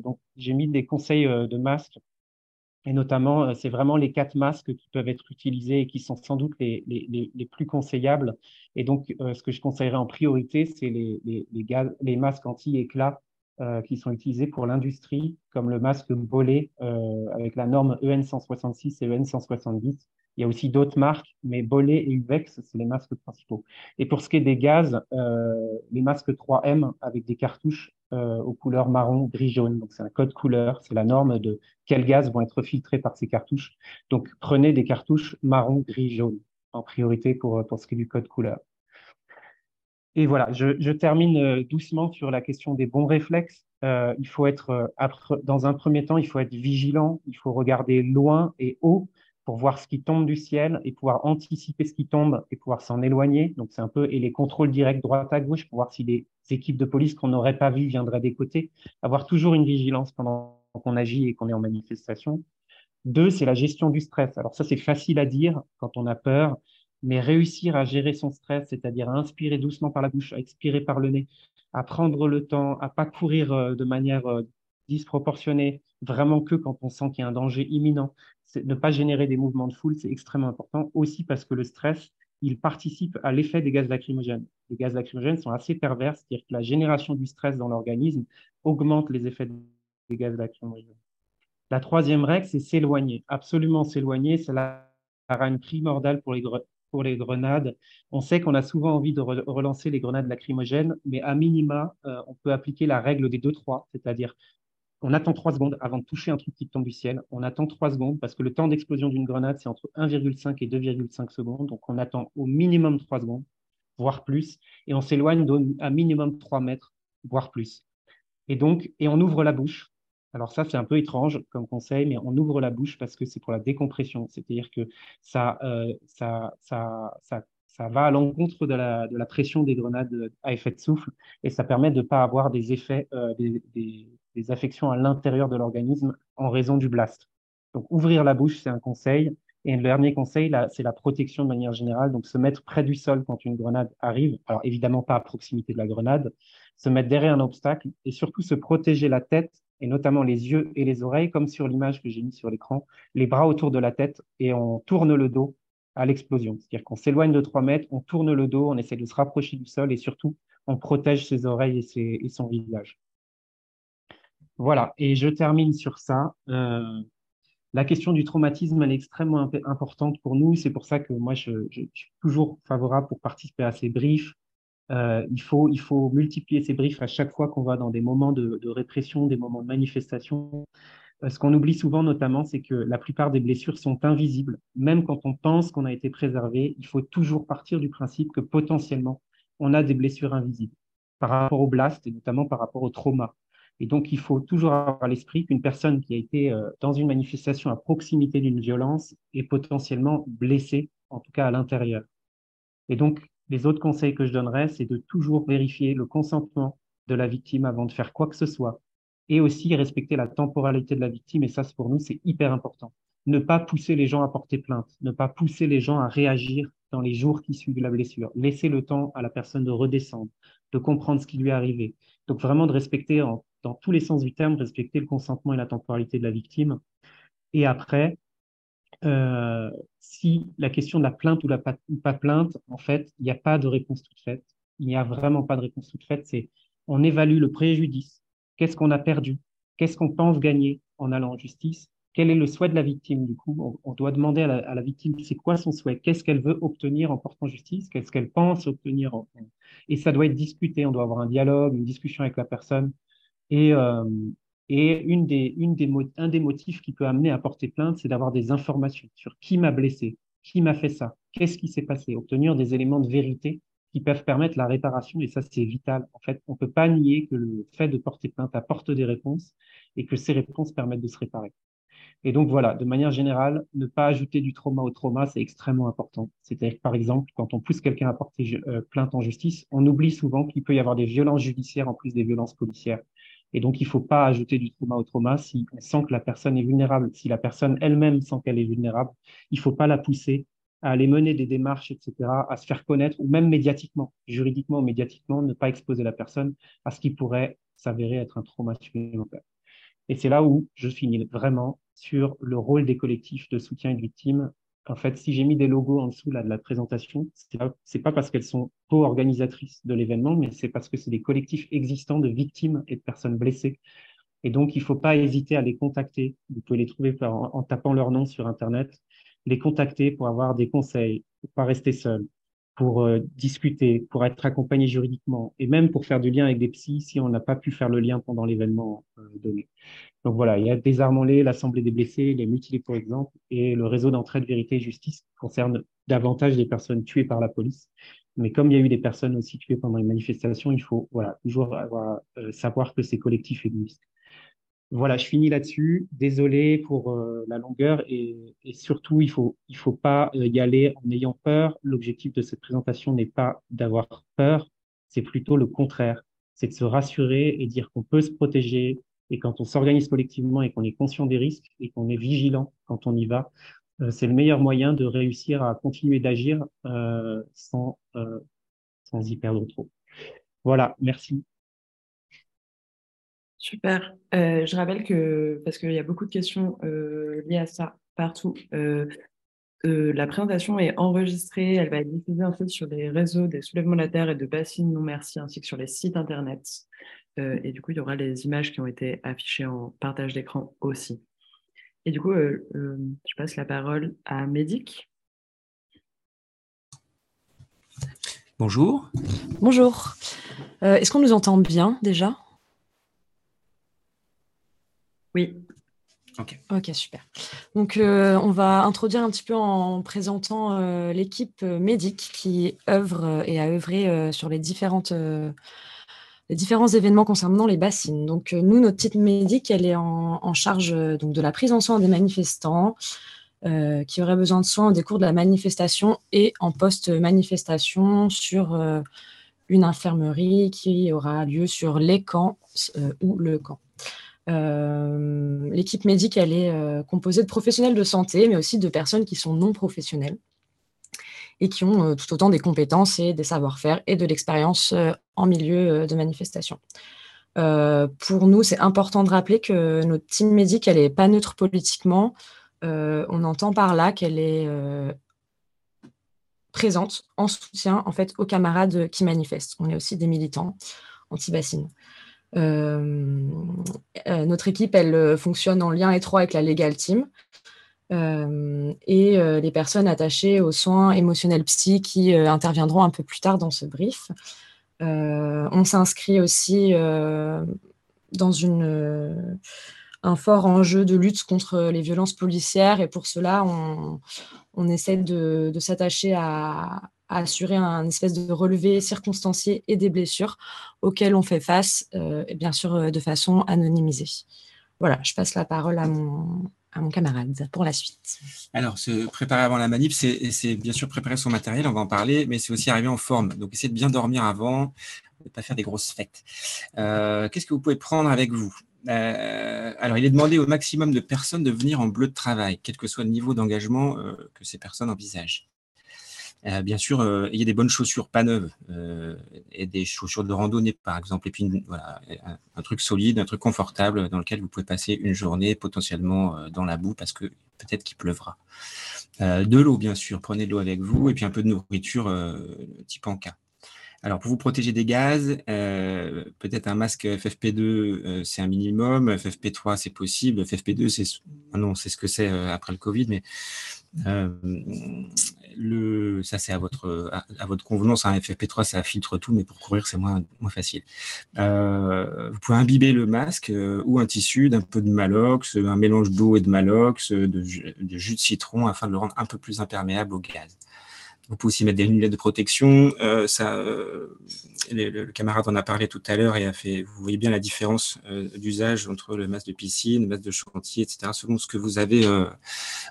conseils euh, de masques et notamment, c'est vraiment les quatre masques qui peuvent être utilisés et qui sont sans doute les, plus conseillables. Et donc, euh, ce que je conseillerais en priorité, c'est les, masques anti-éclat euh, qui sont utilisés pour l'industrie, comme le masque Bollé euh, avec la norme EN 166 et EN 170. Il y a aussi d'autres marques, mais Bollé et Uvex, c'est les masques principaux. Et pour ce qui est des gaz, euh, les masques 3M avec des cartouches euh, aux couleurs marron, gris, jaune. Donc c'est un code couleur, c'est la norme de quels gaz vont être filtrés par ces cartouches. Donc prenez des cartouches marron, gris, jaune en priorité pour, pour ce qui est du code couleur. Et voilà, je, termine euh, doucement sur la question des bons réflexes. Euh, il faut être, euh, dans un premier temps, il faut être vigilant, il faut regarder loin et haut pour voir ce qui tombe du ciel et pouvoir anticiper ce qui tombe et pouvoir s'en éloigner. Donc c'est un peu et les contrôles directs droite à gauche pour voir si des équipes de police qu'on n'aurait pas vues viendraient des côtés. Avoir toujours une vigilance pendant qu'on agit et qu'on est en manifestation. Deux, c'est la gestion du stress. Alors ça c'est facile à dire quand on a peur, mais réussir à gérer son stress, c'est-à-dire à inspirer doucement par la bouche, à expirer par le nez, à prendre le temps, à pas courir euh, de manière disproportionnée, vraiment que quand on sent qu'il y a un danger imminent, ne pas générer des mouvements de foule, c'est extrêmement important, aussi parce que le stress, il participe à l'effet des gaz lacrymogènes. Les gaz lacrymogènes sont assez pervers, c'est-à-dire que la génération du stress dans l'organisme augmente les effets des gaz lacrymogènes. La troisième règle, c'est s'éloigner, absolument s'éloigner. C'est la reine primordiale pour les, pour les grenades. On sait qu'on a souvent envie de re relancer les grenades lacrymogènes, mais à minima, euh, on peut appliquer la règle des 2-3, c'est-à-dire on attend 3 secondes avant de toucher un truc qui tombe du ciel. On attend 3 secondes parce que le temps d'explosion d'une grenade, c'est entre 1,5 et 2,5 secondes. Donc, on attend au minimum 3 secondes, voire plus. Et on s'éloigne à minimum 3 mètres, voire plus. Et donc, et on ouvre la bouche. Alors ça, c'est un peu étrange comme conseil, mais on ouvre la bouche parce que c'est pour la décompression. C'est-à-dire que ça, euh, ça, ça, ça, va à l'encontre de la, pression des grenades à effet de souffle et ça permet de ne pas avoir des effets, euh, des, des affections à l'intérieur de l'organisme en raison du blast. Donc, ouvrir la bouche, c'est un conseil. Et le dernier conseil, c'est la protection de manière générale. Donc, se mettre près du sol quand une grenade arrive. Alors, évidemment, pas à proximité de la grenade. Se mettre derrière un obstacle et surtout se protéger la tête et notamment les yeux et les oreilles, comme sur l'image que j'ai mise sur l'écran, les bras autour de la tête et on tourne le dos à l'explosion. C'est-à-dire qu'on s'éloigne de 3 mètres, on tourne le dos, on essaie de se rapprocher du sol et surtout, on protège ses oreilles et, son visage. Voilà, et je termine sur ça. Euh, la question du traumatisme, est extrêmement importante pour nous. C'est pour ça que moi, je, suis toujours favorable pour participer à ces briefs. Euh, il, faut, multiplier ces briefs à chaque fois qu'on va dans des moments de, de répression, des moments de manifestation. Euh, ce qu'on oublie souvent, notamment, c'est que la plupart des blessures sont invisibles. Même quand on pense qu'on a été préservé, il faut toujours partir du principe que potentiellement, on a des blessures invisibles par rapport au blast et notamment par rapport au trauma. Et donc, il faut toujours avoir à l'esprit qu'une personne qui a été euh, dans une manifestation à proximité d'une violence est potentiellement blessée, en tout cas à l'intérieur. Et donc, les autres conseils que je donnerais, c'est de toujours vérifier le consentement de la victime avant de faire quoi que ce soit. Et aussi respecter la temporalité de la victime. Et ça, pour nous, c'est hyper important. Ne pas pousser les gens à porter plainte. Ne pas pousser les gens à réagir dans les jours qui suivent la blessure. Laisser le temps à la personne de redescendre, de comprendre ce qui lui est arrivé. Donc vraiment de respecter en dans tous les sens du terme, respecter le consentement et la temporalité de la victime. Et après, euh, si la question de la plainte ou pas, plainte, en fait, il n'y a pas de réponse toute faite. Il n'y a vraiment pas de réponse toute faite. C'est on évalue le préjudice. Qu'est-ce qu'on a perdu? Qu'est-ce qu'on pense gagner en allant en justice? Quel est le souhait de la victime? Du coup, on, doit demander à la, victime c'est quoi son souhait? Qu'est-ce qu'elle veut obtenir en portant justice? Qu'est-ce qu'elle pense obtenir en... Et ça doit être discuté. On doit avoir un dialogue, une discussion avec la personne et, euh, et une des, un des motifs qui peut amener à porter plainte, c'est d'avoir des informations sur qui m'a blessé, qui m'a fait ça, qu'est-ce qui s'est passé, obtenir des éléments de vérité qui peuvent permettre la réparation, et ça c'est vital. En fait, on ne peut pas nier que le fait de porter plainte apporte des réponses et que ces réponses permettent de se réparer. Et donc voilà, de manière générale, ne pas ajouter du trauma au trauma, c'est extrêmement important. C'est-à-dire que par exemple, quand on pousse quelqu'un à porter euh, plainte en justice, on oublie souvent qu'il peut y avoir des violences judiciaires en plus des violences policières. Et donc, il ne faut pas ajouter du trauma au trauma si on sent que la personne est vulnérable. Si la personne elle-même sent qu'elle est vulnérable, il ne faut pas la pousser à aller mener des démarches, etc., à se faire connaître, ou même médiatiquement, juridiquement, médiatiquement, ne pas exposer la personne à ce qui pourrait s'avérer être un trauma supplémentaire. Et c'est là où je finis vraiment sur le rôle des collectifs de soutien de victimes. En fait, si j'ai mis des logos en dessous de la présentation, c'est pas parce qu'elles sont co-organisatrices de l'événement, mais c'est parce que c'est des collectifs existants de victimes et de personnes blessées. Et donc, il ne faut pas hésiter à les contacter. Vous pouvez les trouver en, en tapant leur nom sur Internet, les contacter pour avoir des conseils, pour pas rester seul, pour euh, discuter, pour être accompagné juridiquement et même pour faire du lien avec des psys si on n'a pas pu faire le lien pendant l'événement euh, donné. Donc voilà, il y a Désarmons-les, l'Assemblée des blessés, les mutilés pour exemple, et le réseau d'entraide vérité et justice qui concerne davantage des personnes tuées par la police. Mais comme il y a eu des personnes aussi tuées pendant les manifestations, il faut voilà, toujours avoir, euh, savoir que ces collectifs existent. Voilà, je finis là-dessus. Désolé pour euh, la longueur et, surtout, il faut, il faut pas euh, y aller en ayant peur. L'objectif de cette présentation n'est pas d'avoir peur, c'est plutôt le contraire. C'est de se rassurer et dire qu'on peut se protéger. Et quand on s'organise collectivement et qu'on est conscient des risques et qu'on est vigilant quand on y va, euh, c'est le meilleur moyen de réussir à continuer d'agir sans, sans y perdre trop. Voilà, merci. Super. Euh, je rappelle que, parce qu'il y a beaucoup de questions euh, liées à ça partout, euh, la présentation est enregistrée, elle va être diffusée ensuite sur les réseaux des soulèvements de la Terre et de Bassine Non Merci, ainsi que sur les sites Internet. et du coup, il y aura les images qui ont été affichées en partage d'écran aussi. Et du coup, je passe la parole à Médic. Bonjour. Bonjour. Est-ce qu'on nous entend bien déjà? Oui. Ok. Ok, super. Donc, euh, on va introduire un petit peu en présentant euh, l'équipe euh, médic qui œuvre et a œuvré sur les, différentes, les différents événements concernant les bassines. Donc, nous, notre type médic, elle est en, charge donc, de la prise en soin des manifestants qui auraient besoin de soins au décours de la manifestation et en post-manifestation sur une infirmerie qui aura lieu sur les camps ou le camp. Euh, l'équipe médique, elle est euh, composée de professionnels de santé, mais aussi de personnes qui sont non professionnelles et qui ont euh, tout autant des compétences et des savoir-faire et de l'expérience en milieu de manifestation. pour nous, c'est important de rappeler que notre team médic, elle n'est pas neutre politiquement. on entend par là qu'elle est présente en soutien en fait aux camarades qui manifestent. On est aussi des militants anti-bassines. Euh, euh, notre équipe, elle euh, fonctionne en lien étroit avec la Legal Team. et les personnes attachées aux soins émotionnels psy qui interviendront un peu plus tard dans ce brief. on s'inscrit aussi dans un fort enjeu de lutte contre les violences policières et pour cela, on, essaie de s'attacher à, à assurer un espèce de relevé circonstancié et des blessures auxquelles on fait face, euh, et bien sûr euh, de façon anonymisée. Voilà, je passe la parole à mon, camarade pour la suite. Alors, se préparer avant la manip, c'est bien sûr préparer son matériel, on va en parler, mais c'est aussi arriver en forme. Donc, essayer de bien dormir avant, ne pas faire des grosses fêtes. Euh, qu'est-ce que vous pouvez prendre avec vous? Alors, il est demandé au maximum de personnes de venir en bleu de travail, quel que soit le niveau d'engagement que ces personnes envisagent. Euh, bien sûr, euh, il y a des bonnes chaussures, pas neuves, euh, et des chaussures de randonnée, par exemple. Et puis, voilà, un, truc solide, un truc confortable dans lequel vous pouvez passer une journée potentiellement dans la boue parce que peut-être qu'il pleuvra. de l'eau, bien sûr, prenez de l'eau avec vous, et puis un peu de nourriture type en cas. Alors, pour vous protéger des gaz, peut-être un masque FFP2, c'est un minimum. FFP3, c'est possible. FFP2, c'est ah non, c'est ce que c'est après le Covid, mais le, ça c'est à votre, à, votre convenance. Un FFP3, ça filtre tout, mais pour courir, c'est moins, moins facile. Euh, vous pouvez imbiber le masque euh, ou un tissu d'un peu de malox, un mélange d'eau et de malox, de, de, jus de citron, afin de le rendre un peu plus imperméable au gaz. Vous pouvez aussi mettre des lunettes de protection. Euh, ça, euh, le, camarade en a parlé tout à l'heure et a fait. Vous voyez bien la différence euh, d'usage entre le masque de piscine, le masque de chantier, etc. Selon ce que vous avez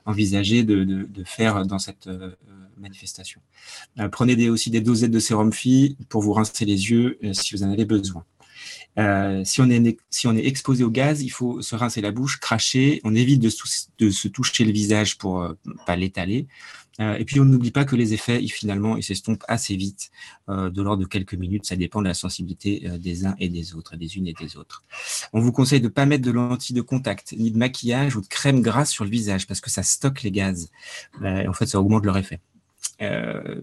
envisagé de, de, faire dans cette manifestation. prenez des, aussi des dosettes de sérum phi pour vous rincer les yeux si vous en avez besoin. Euh, si, on est, si on est exposé au gaz, il faut se rincer la bouche, cracher. On évite de, de se toucher le visage pour euh, pas l'étaler. Euh, et puis, on n'oublie pas que les effets, finalement, ils s'estompent assez vite, euh, de l'ordre de quelques minutes. Ça dépend de la sensibilité euh, des uns et des autres, des unes et des autres. On vous conseille de ne pas mettre de lentilles de contact, ni de maquillage ou de crème grasse sur le visage, parce que ça stocke les gaz. en fait, ça augmente leur effet.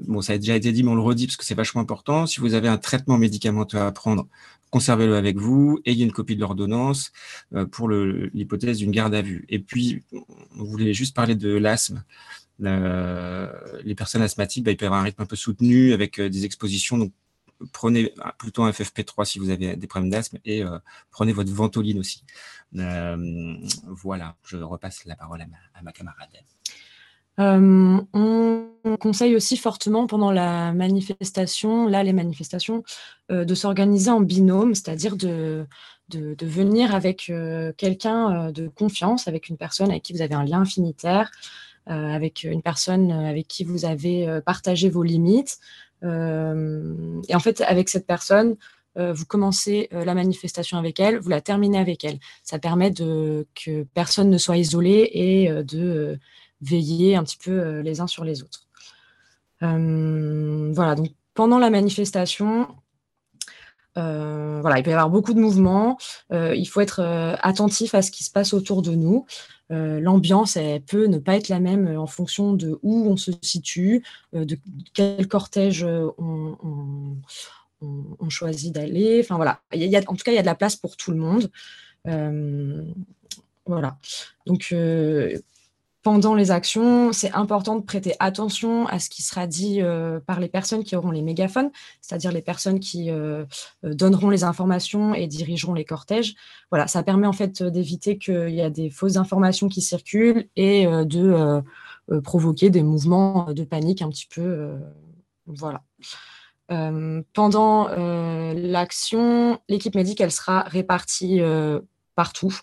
Bon, ça a déjà été dit, mais on le redit parce que c'est vachement important. Si vous avez un traitement médicamenteux à prendre, conservez-le avec vous, ayez une copie de l'ordonnance pour l'hypothèse d'une garde à vue. Et puis, on voulait juste parler de l'asthme. Les personnes asthmatiques, bah, ils peuvent avoir un rythme un peu soutenu avec euh, des expositions. Donc, prenez plutôt un FFP3 si vous avez des problèmes d'asthme et prenez votre ventoline aussi. voilà, je repasse la parole à ma camarade. Euh, on conseille aussi fortement pendant la manifestation, là les manifestations, euh, de s'organiser en binôme, c'est-à-dire de, venir avec euh, quelqu'un de confiance, avec une personne avec qui vous avez un lien affinitaire, avec une personne avec qui vous avez partagé vos limites. et en fait, avec cette personne, vous commencez la manifestation avec elle, vous la terminez avec elle. Ça permet de, que personne ne soit isolé et de veiller un petit peu euh, les uns sur les autres. Euh, voilà, donc pendant la manifestation, euh, voilà, il peut y avoir beaucoup de mouvements. il faut être attentif à ce qui se passe autour de nous. L'ambiance, elle peut ne pas être la même en fonction de où on se situe, de quel cortège on, choisit d'aller. Enfin voilà, en tout cas, il y a de la place pour tout le monde. voilà. Donc, pendant les actions, c'est important de prêter attention à ce qui sera dit euh, par les personnes qui auront les mégaphones, c'est-à-dire les personnes qui euh, euh, donneront les informations et dirigeront les cortèges. Voilà, ça permet en fait d'éviter qu'il y a des fausses informations qui circulent et de provoquer des mouvements de panique un petit peu. voilà. pendant l'action, l'équipe médicale sera répartie partout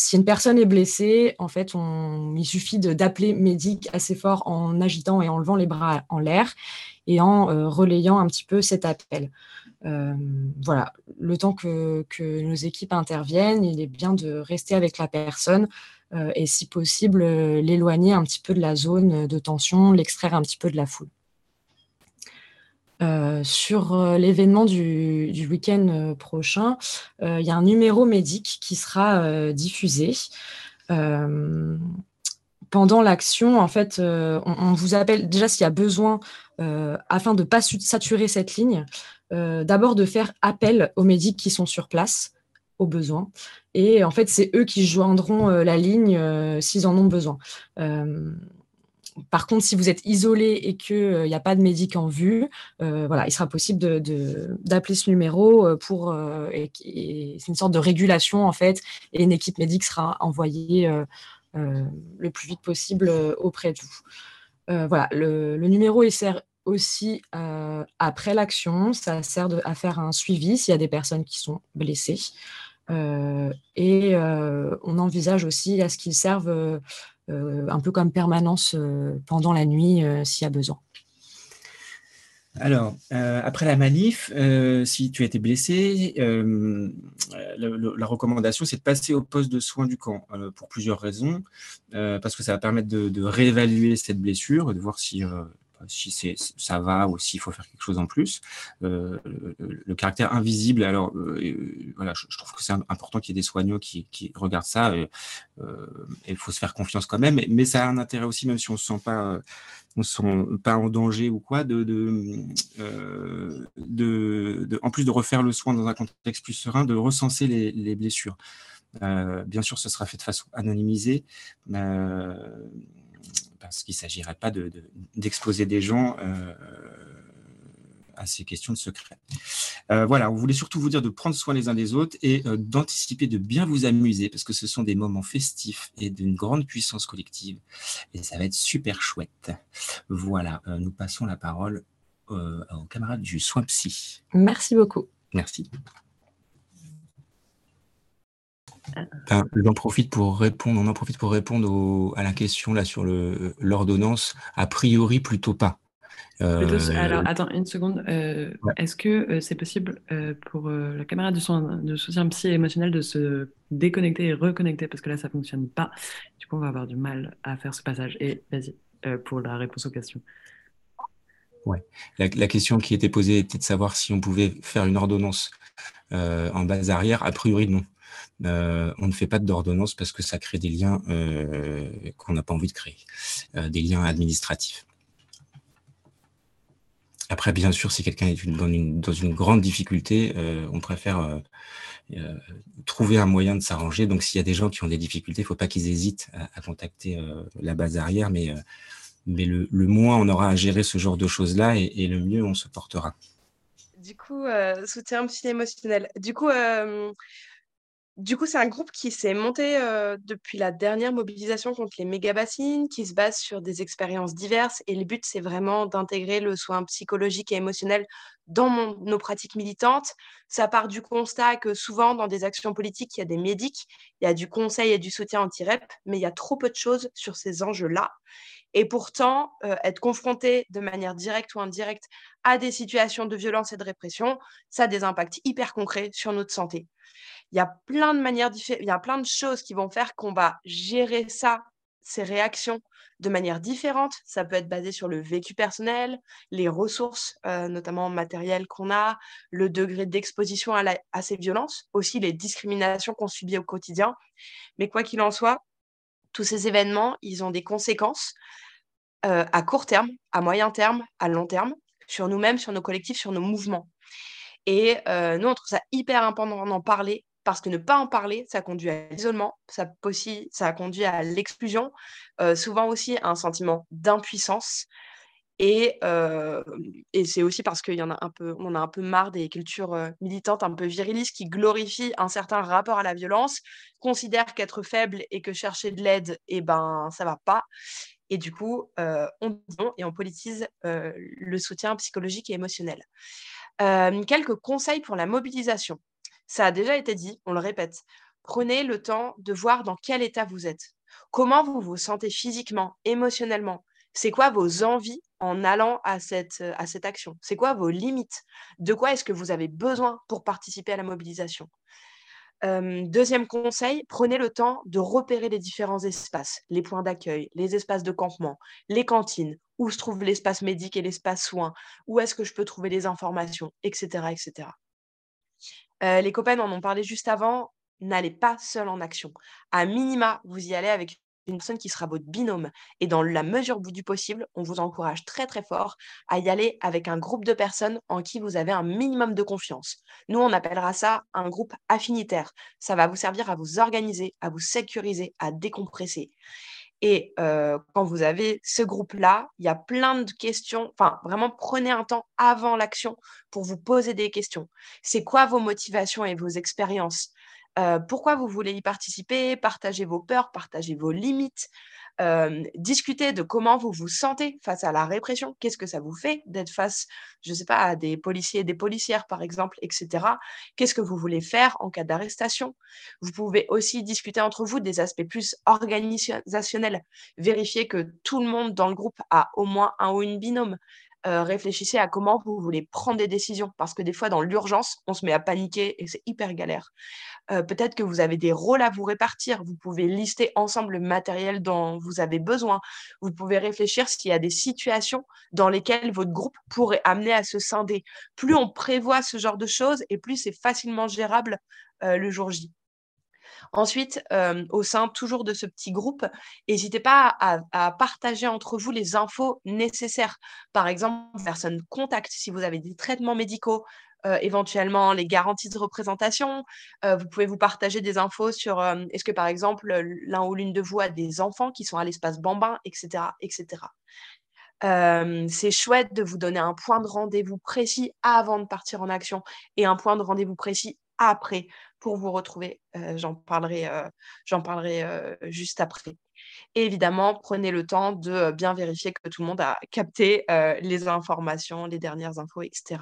si une personne est blessée, en fait, il suffit d'appeler médic assez fort en agitant et en levant les bras en l'air et en euh, relayant un petit peu cet appel. Euh, voilà, le temps que, nos équipes interviennent, il est bien de rester avec la personne euh, et si possible l'éloigner un petit peu de la zone de tension, l'extraire un petit peu de la foule. Euh, sur euh, l'événement du, week-end euh, prochain, il y a un numéro médic qui sera diffusé. pendant l'action, en fait, on, vous appelle déjà s'il y a besoin, afin de ne pas saturer cette ligne, d'abord de faire appel aux médics qui sont sur place au besoin. Et en fait, c'est eux qui joindront la ligne s'ils en ont besoin. Par contre, si vous êtes isolé et qu'il n'y a pas de médic en vue, euh, voilà, il sera possible d'appeler ce numéro euh, pour. Euh, c'est une sorte de régulation en fait, et une équipe médic sera envoyée le plus vite possible auprès de vous. voilà, le, numéro sert aussi après l'action, ça sert à faire un suivi s'il y a des personnes qui sont blessées. et on envisage aussi à ce qu'il serve euh, un peu comme permanence euh, pendant la nuit euh, s'il y a besoin. Alors, après la manif, si tu as été blessé, la recommandation, c'est de passer au poste de soins du camp pour plusieurs raisons. parce que ça va permettre de, de réévaluer cette blessure, de voir si si c'est ça va ou s'il faut faire quelque chose en plus. Euh, le, caractère invisible, alors euh, voilà, je, trouve que c'est important qu'il y ait des soignants qui, regardent ça. Euh, il faut se faire confiance quand même, mais, ça a un intérêt aussi, même si on se sent pas, on se sent pas en danger ou quoi, de, de, en plus de refaire le soin dans un contexte plus serein, de recenser les blessures. bien sûr, ce sera fait de façon anonymisée parce qu'il ne s'agirait pas d'exposer de, des gens euh, à ces questions de secret. Euh, voilà, on voulait surtout vous dire de prendre soin les uns des autres et euh, d'anticiper, de bien vous amuser, parce que ce sont des moments festifs et d'une grande puissance collective. Et ça va être super chouette. Voilà, euh, nous passons la parole aux camarades du soin psy. Merci beaucoup. Merci. Ben, j'en profite pour répondre, on en profite pour répondre à la question là sur l'ordonnance. A priori, plutôt pas. Euh, alors, attends une seconde. Euh, est-ce que euh, c'est possible pour la caméra de, de soutien psy émotionnel de se déconnecter et reconnecter? Parce que là, ça ne fonctionne pas. Du coup, on va avoir du mal à faire ce passage. Et vas-y, pour la réponse aux questions. Ouais. La, la, question qui était posée était de savoir si on pouvait faire une ordonnance en base arrière. A priori, non. On ne fait pas d'ordonnance parce que ça crée des liens qu'on n'a pas envie de créer, des liens administratifs. Après, bien sûr, si quelqu'un est dans une, grande difficulté, euh, on préfère euh, euh, trouver un moyen de s'arranger. Donc, s'il y a des gens qui ont des difficultés, il ne faut pas qu'ils hésitent à, contacter la base arrière, mais, le, moins on aura à gérer ce genre de choses-là, et, le mieux on se portera. Du coup, soutien psy émotionnel. Du coup, du coup, c'est un groupe qui s'est monté depuis la dernière mobilisation contre les méga-bassines, qui se base sur des expériences diverses. Et le but, c'est vraiment d'intégrer le soin psychologique et émotionnel dans nos pratiques militantes. Ça part du constat que souvent, dans des actions politiques, il y a des médics, il y a du conseil et du soutien anti-REP, mais il y a trop peu de choses sur ces enjeux-là. Et pourtant, euh, être confronté de manière directe ou indirecte à des situations de violence et de répression, ça a des impacts hyper concrets sur notre santé. Il y a plein de manières différentes, il y a plein de choses qui vont faire qu'on va gérer ça, ces réactions, de manière différente. Ça peut être basé sur le vécu personnel, les ressources, euh, notamment matérielles qu'on a, le degré d'exposition à, à, ces violences, aussi les discriminations qu'on subit au quotidien. Mais quoi qu'il en soit, tous ces événements, ils ont des conséquences euh, à court terme, à moyen terme, à long terme, sur nous-mêmes, sur nos collectifs, sur nos mouvements. Et euh, nous, on trouve ça hyper important d'en parler parce que ne pas en parler, ça conduit à l'isolement, ça, ça conduit à l'exclusion, euh, souvent aussi à un sentiment d'impuissance. Et, euh, et c'est aussi parce qu'il y en a un peu, marre des cultures euh, militantes un peu virilistes qui glorifient un certain rapport à la violence, considèrent qu'être faible et que chercher de l'aide, eh ben, ça va pas. Et du coup, on et on politise le soutien psychologique et émotionnel. quelques conseils pour la mobilisation. Ça a déjà été dit, on le répète. Prenez le temps de voir dans quel état vous êtes. Comment vous vous sentez physiquement, émotionnellement? C'est quoi vos envies en allant à cette, à cette action? C'est quoi vos limites? De quoi est-ce que vous avez besoin pour participer à la mobilisation? Deuxième conseil, prenez le temps de repérer les différents espaces, les points d'accueil, les espaces de campement, les cantines, où se trouve l'espace médic et l'espace soins, où est-ce que je peux trouver les informations, etc. etc. Euh, les copains en ont parlé juste avant. N'allez pas seul en action. À minima, vous y allez avec une personne qui sera votre binôme. Et dans la mesure du possible, on vous encourage très très fort à y aller avec un groupe de personnes en qui vous avez un minimum de confiance. Nous, on appellera ça un groupe affinitaire. Ça va vous servir à vous organiser, à vous sécuriser, à décompresser. Et quand vous avez ce groupe-là, il y a plein de questions. Enfin, vraiment, prenez un temps avant l'action pour vous poser des questions. C'est quoi vos motivations et vos expériences? Pourquoi vous voulez y participer? Partagez vos peurs, partagez vos limites. Discuter de comment vous vous sentez face à la répression, qu'est-ce que ça vous fait d'être face, je ne sais pas, à des policiers et des policières, par exemple, etc. Qu'est-ce que vous voulez faire en cas d'arrestation? Vous pouvez aussi discuter entre vous des aspects plus organisationnels, vérifier que tout le monde dans le groupe a au moins un ou une binôme, euh, réfléchissez à comment vous voulez prendre des décisions, parce que des fois, dans l'urgence, on se met à paniquer et c'est hyper galère. Euh, peut-être que vous avez des rôles à vous répartir. Vous pouvez lister ensemble le matériel dont vous avez besoin. Vous pouvez réfléchir s'il y a des situations dans lesquelles votre groupe pourrait amener à se scinder. Plus on prévoit ce genre de choses et plus c'est facilement gérable euh, le jour J. Ensuite, euh, au sein toujours de ce petit groupe, n'hésitez pas à, partager entre vous les infos nécessaires. Par exemple, personne contact si vous avez des traitements médicaux, euh, éventuellement les garanties de représentation. Euh, vous pouvez vous partager des infos sur est-ce que par exemple l'un ou l'une de vous a des enfants qui sont à l'espace Bambin, etc. etc. c'est chouette de vous donner un point de rendez-vous précis avant de partir en action et un point de rendez-vous précis après pour vous retrouver. j'en parlerai, j'en parlerai juste après. Et évidemment, prenez le temps de bien vérifier que tout le monde a capté les informations, les dernières infos, etc.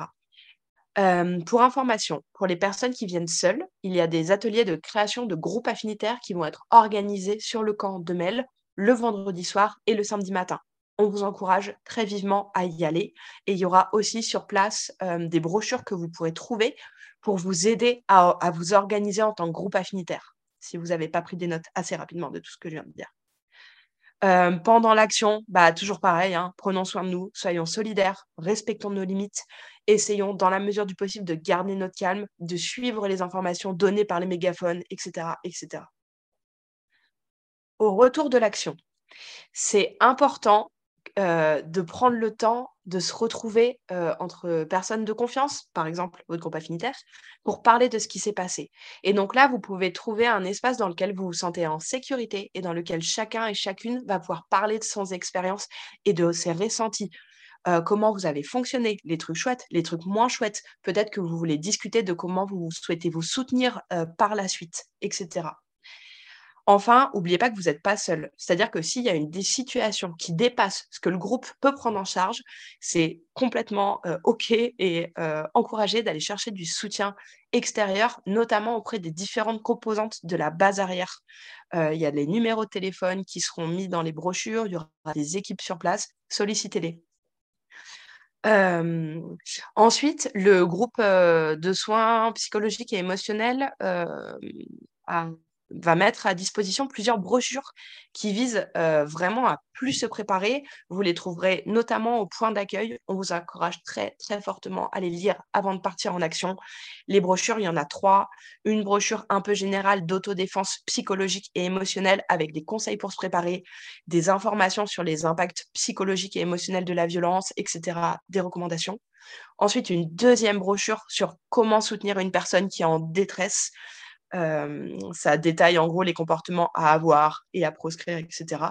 pour information, pour les personnes qui viennent seules, il y a des ateliers de création de groupes affinitaires qui vont être organisés sur le camp de Mel le vendredi soir et le samedi matin. On vous encourage très vivement à y aller. Et il y aura aussi sur place des brochures que vous pourrez trouver pour vous aider à, vous organiser en tant que groupe affinitaire, si vous n'avez pas pris des notes assez rapidement de tout ce que je viens de dire. pendant l'action, bah, toujours pareil, hein, prenons soin de nous, soyons solidaires, respectons nos limites, essayons dans la mesure du possible de garder notre calme, de suivre les informations données par les mégaphones, etc. etc. Au retour de l'action, c'est important de prendre le temps de se retrouver entre personnes de confiance, par exemple votre groupe affinitaire, pour parler de ce qui s'est passé. Et donc là, vous pouvez trouver un espace dans lequel vous vous sentez en sécurité et dans lequel chacun et chacune va pouvoir parler de son expérience et de ses ressentis. comment vous avez fonctionné, les trucs chouettes, les trucs moins chouettes. Peut-être que vous voulez discuter de comment vous souhaitez vous soutenir par la suite, etc. Enfin, n'oubliez pas que vous n'êtes pas seul. C'est-à-dire que s'il y a une des situations qui dépassent ce que le groupe peut prendre en charge, c'est complètement OK et encouragé d'aller chercher du soutien extérieur, notamment auprès des différentes composantes de la base arrière. Il y a les numéros de téléphone qui seront mis dans les brochures, il y aura des équipes sur place, sollicitez-les. ensuite, le groupe de soins psychologiques et émotionnels a va mettre à disposition plusieurs brochures qui visent vraiment à plus se préparer. Vous les trouverez notamment au point d'accueil. On vous encourage très très fortement à les lire avant de partir en action. Les brochures, il y en a trois. Une brochure un peu générale d'autodéfense psychologique et émotionnelle avec des conseils pour se préparer, des informations sur les impacts psychologiques et émotionnels de la violence, etc., des recommandations. Ensuite, une deuxième brochure sur comment soutenir une personne qui est en détresse ça détaille en gros les comportements à avoir et à proscrire, etc.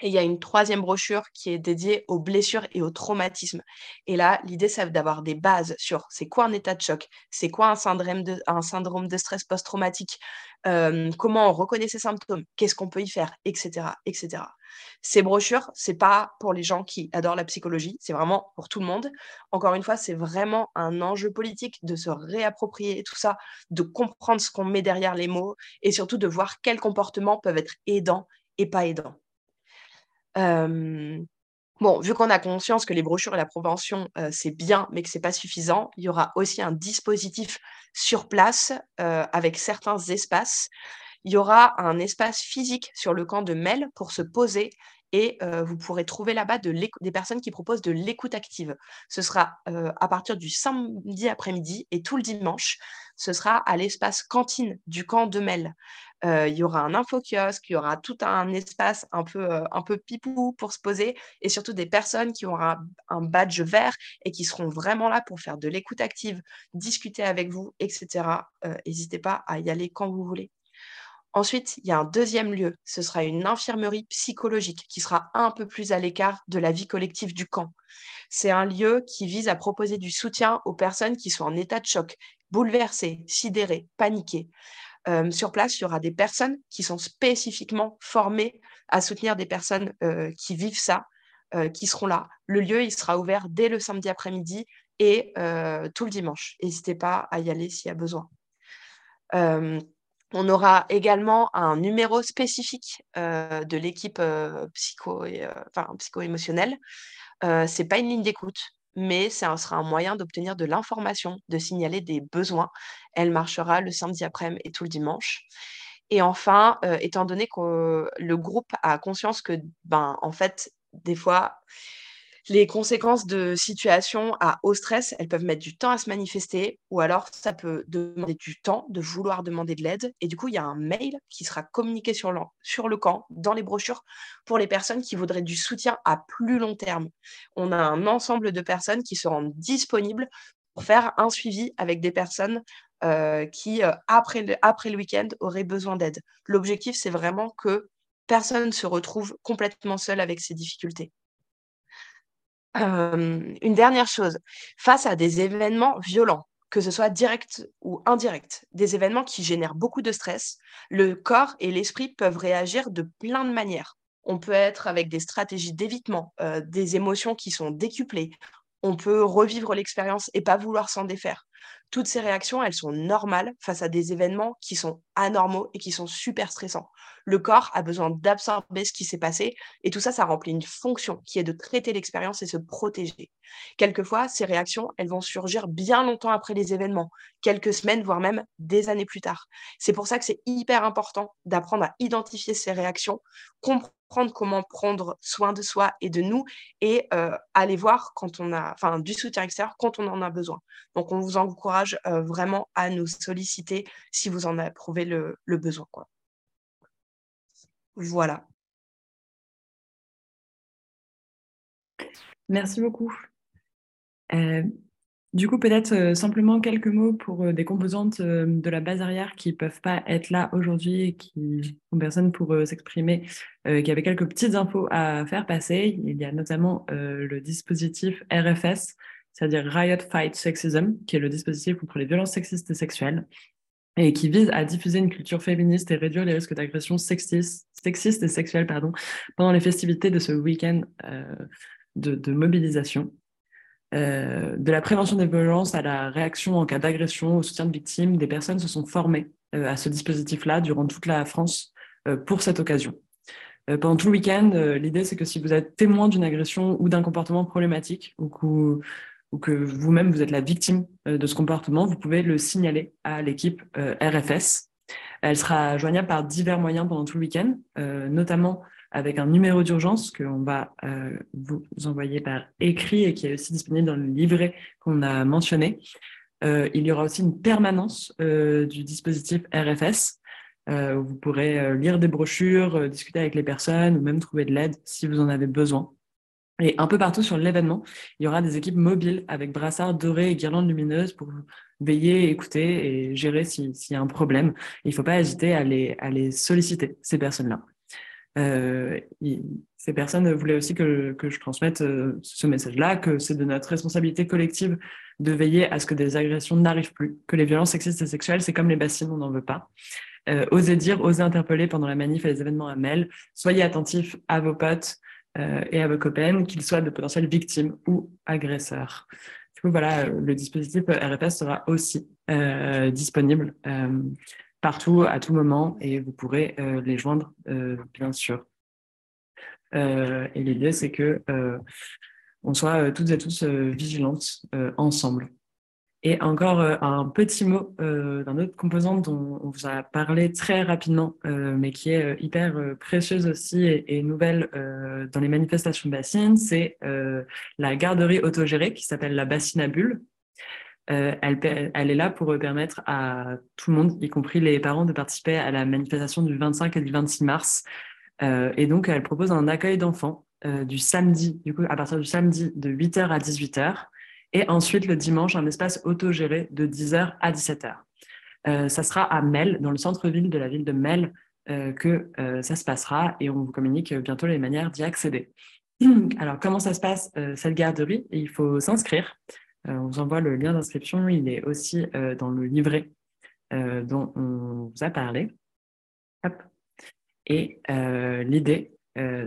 Et il y a une troisième brochure qui est dédiée aux blessures et aux traumatismes. Et là, l'idée, c'est d'avoir des bases sur c'est quoi un état de choc, c'est quoi un syndrome de, un syndrome de stress post-traumatique, comment on reconnaît ces symptômes, qu'est-ce qu'on peut y faire, etc., etc. Ces brochures, c'est pas pour les gens qui adorent la psychologie, c'est vraiment pour tout le monde. Encore une fois, c'est vraiment un enjeu politique de se réapproprier tout ça, de comprendre ce qu'on met derrière les mots et surtout de voir quels comportements peuvent être aidants et pas aidants. Bon, vu qu'on a conscience que les brochures et la prévention, c'est bien, mais que c'est pas suffisant, il y aura aussi un dispositif sur place avec certains espaces il y aura un espace physique sur le camp de Mel pour se poser et vous pourrez trouver là-bas des personnes qui proposent de l'écoute active. Ce sera à partir du samedi après-midi et tout le dimanche, ce sera à l'espace cantine du camp de Mel. Il y aura un info-kiosque, il y aura tout un espace un peu, un peu pipou pour se poser et surtout des personnes qui auront un, badge vert et qui seront vraiment là pour faire de l'écoute active, discuter avec vous, etc. N'hésitez pas à y aller quand vous voulez. Ensuite, il y a un deuxième lieu, ce sera une infirmerie psychologique qui sera un peu plus à l'écart de la vie collective du camp. C'est un lieu qui vise à proposer du soutien aux personnes qui sont en état de choc, bouleversées, sidérées, paniquées. Sur place, il y aura des personnes qui sont spécifiquement formées à soutenir des personnes qui vivent ça, qui seront là. Le lieu, sera ouvert dès le samedi après-midi et tout le dimanche. N'hésitez pas à y aller s'il y a besoin. On aura également un numéro spécifique de l'équipe psycho-émotionnelle. Ce n'est pas une ligne d'écoute, mais ça sera un moyen d'obtenir de l'information, de signaler des besoins. Elle marchera le samedi après-midi et tout le dimanche. Et enfin, étant donné que le groupe a conscience que, ben, en fait, des fois, les conséquences de situations à haut stress, elles peuvent mettre du temps à se manifester ou alors ça peut demander du temps de vouloir demander de l'aide. Et du coup, il y a un mail qui sera communiqué sur le, camp, dans les brochures, pour les personnes qui voudraient du soutien à plus long terme. On a un ensemble de personnes qui seront disponibles pour faire un suivi avec des personnes euh, qui, euh, après le, après le week-end, auraient besoin d'aide. L'objectif, c'est vraiment que personne ne se retrouve complètement seul avec ces difficultés. Une dernière chose, face à des événements violents, que ce soit direct ou indirect, des événements qui génèrent beaucoup de stress, le corps et l'esprit peuvent réagir de plein de manières. On peut être avec des stratégies d'évitement, des émotions qui sont décuplées. On peut revivre l'expérience et pas vouloir s'en défaire toutes ces réactions, elles sont normales face à des événements qui sont anormaux et qui sont super stressants. Le corps a besoin d'absorber ce qui s'est passé et tout ça, ça remplit une fonction qui est de traiter l'expérience et se protéger. Quelquefois, ces réactions, elles vont surgir bien longtemps après les événements, quelques semaines, voire même des années plus tard. C'est pour ça que c'est hyper important d'apprendre à identifier ces réactions, comprendre comment prendre soin de soi et de nous et aller voir quand on a, enfin, du soutien extérieur quand on en a besoin. Donc, on vous encourage vraiment à nous solliciter si vous en avez le, le besoin. Voilà. Merci beaucoup. Du coup, peut-être euh, simplement quelques mots pour euh, des composantes euh, de la base arrière qui ne peuvent pas être là aujourd'hui et qui sont personne pour s'exprimer, qui avaient quelques petites infos à faire passer. Il y a notamment le dispositif RFS, c'est-à-dire Riot Fight Sexism, qui est le dispositif contre les violences sexistes et sexuelles, et qui vise à diffuser une culture féministe et réduire les risques d'agression sexistes, sexistes et sexuelles pardon, pendant les festivités de ce week-end de mobilisation. Euh, de la prévention des violences à la réaction en cas d'agression, au soutien de victimes, des personnes se sont formées euh, à ce dispositif-là durant toute la France euh, pour cette occasion. pendant tout le week-end, l'idée c'est que si vous êtes témoin d'une agression ou d'un comportement problématique ou que, ou que vous-même vous êtes la victime de ce comportement, vous pouvez le signaler à l'équipe RFS. Elle sera joignable par divers moyens pendant tout le week-end, notamment avec un numéro d'urgence qu'on va euh, vous envoyer par écrit et qui est aussi disponible dans le livret qu'on a mentionné. Euh, il y aura aussi une permanence euh, du dispositif RFS. Vous pourrez lire des brochures, discuter avec les personnes ou même trouver de l'aide si vous en avez besoin. Et un peu partout sur l'événement, il y aura des équipes mobiles avec brassards dorés et guirlandes lumineuses pour veiller, écouter et gérer s'il y a un problème. Il ne faut pas hésiter à les, solliciter, ces personnes-là. Euh, ces personnes voulaient aussi que, je transmette euh, ce message-là, que c'est de notre responsabilité collective de veiller à ce que des agressions n'arrivent plus, que les violences sexistes et sexuelles, c'est comme les bassines, on n'en veut pas. Euh, osez dire, osez interpeller pendant la manif et les événements à Mel. Soyez attentifs à vos potes et à vos copains, qu'ils soient de potentielles victimes ou agresseurs. Du coup, voilà, le dispositif RFS sera aussi euh, disponible partout, à tout moment, et vous pourrez euh, les joindre, euh, bien sûr. Euh, et l'idée, c'est que on soit toutes et tous vigilantes ensemble. Et encore un petit mot d'un autre composant dont on vous a parlé très rapidement, mais qui est hyper précieuse aussi et, nouvelle dans les manifestations bassines, c'est la garderie autogérée qui s'appelle la bassine à bulles. Euh, elle, elle, est là pour permettre à tout le monde, y compris les parents, de participer à la manifestation du 25 et du 26 mars. Euh, et donc, elle propose un accueil d'enfants euh, du samedi, du coup, à partir du samedi de 8h à 18h. Et ensuite, le dimanche, un espace autogéré de 10h à 17h. ça sera à Mel, dans le centre-ville de la ville de Mel, que ça se passera et on vous communique bientôt les manières d'y accéder. Alors, comment ça se passe, cette garderie? Il faut s'inscrire. Euh, on vous envoie le lien d'inscription. Il est aussi euh, dans le livret euh, dont on vous a parlé. Et l'idée,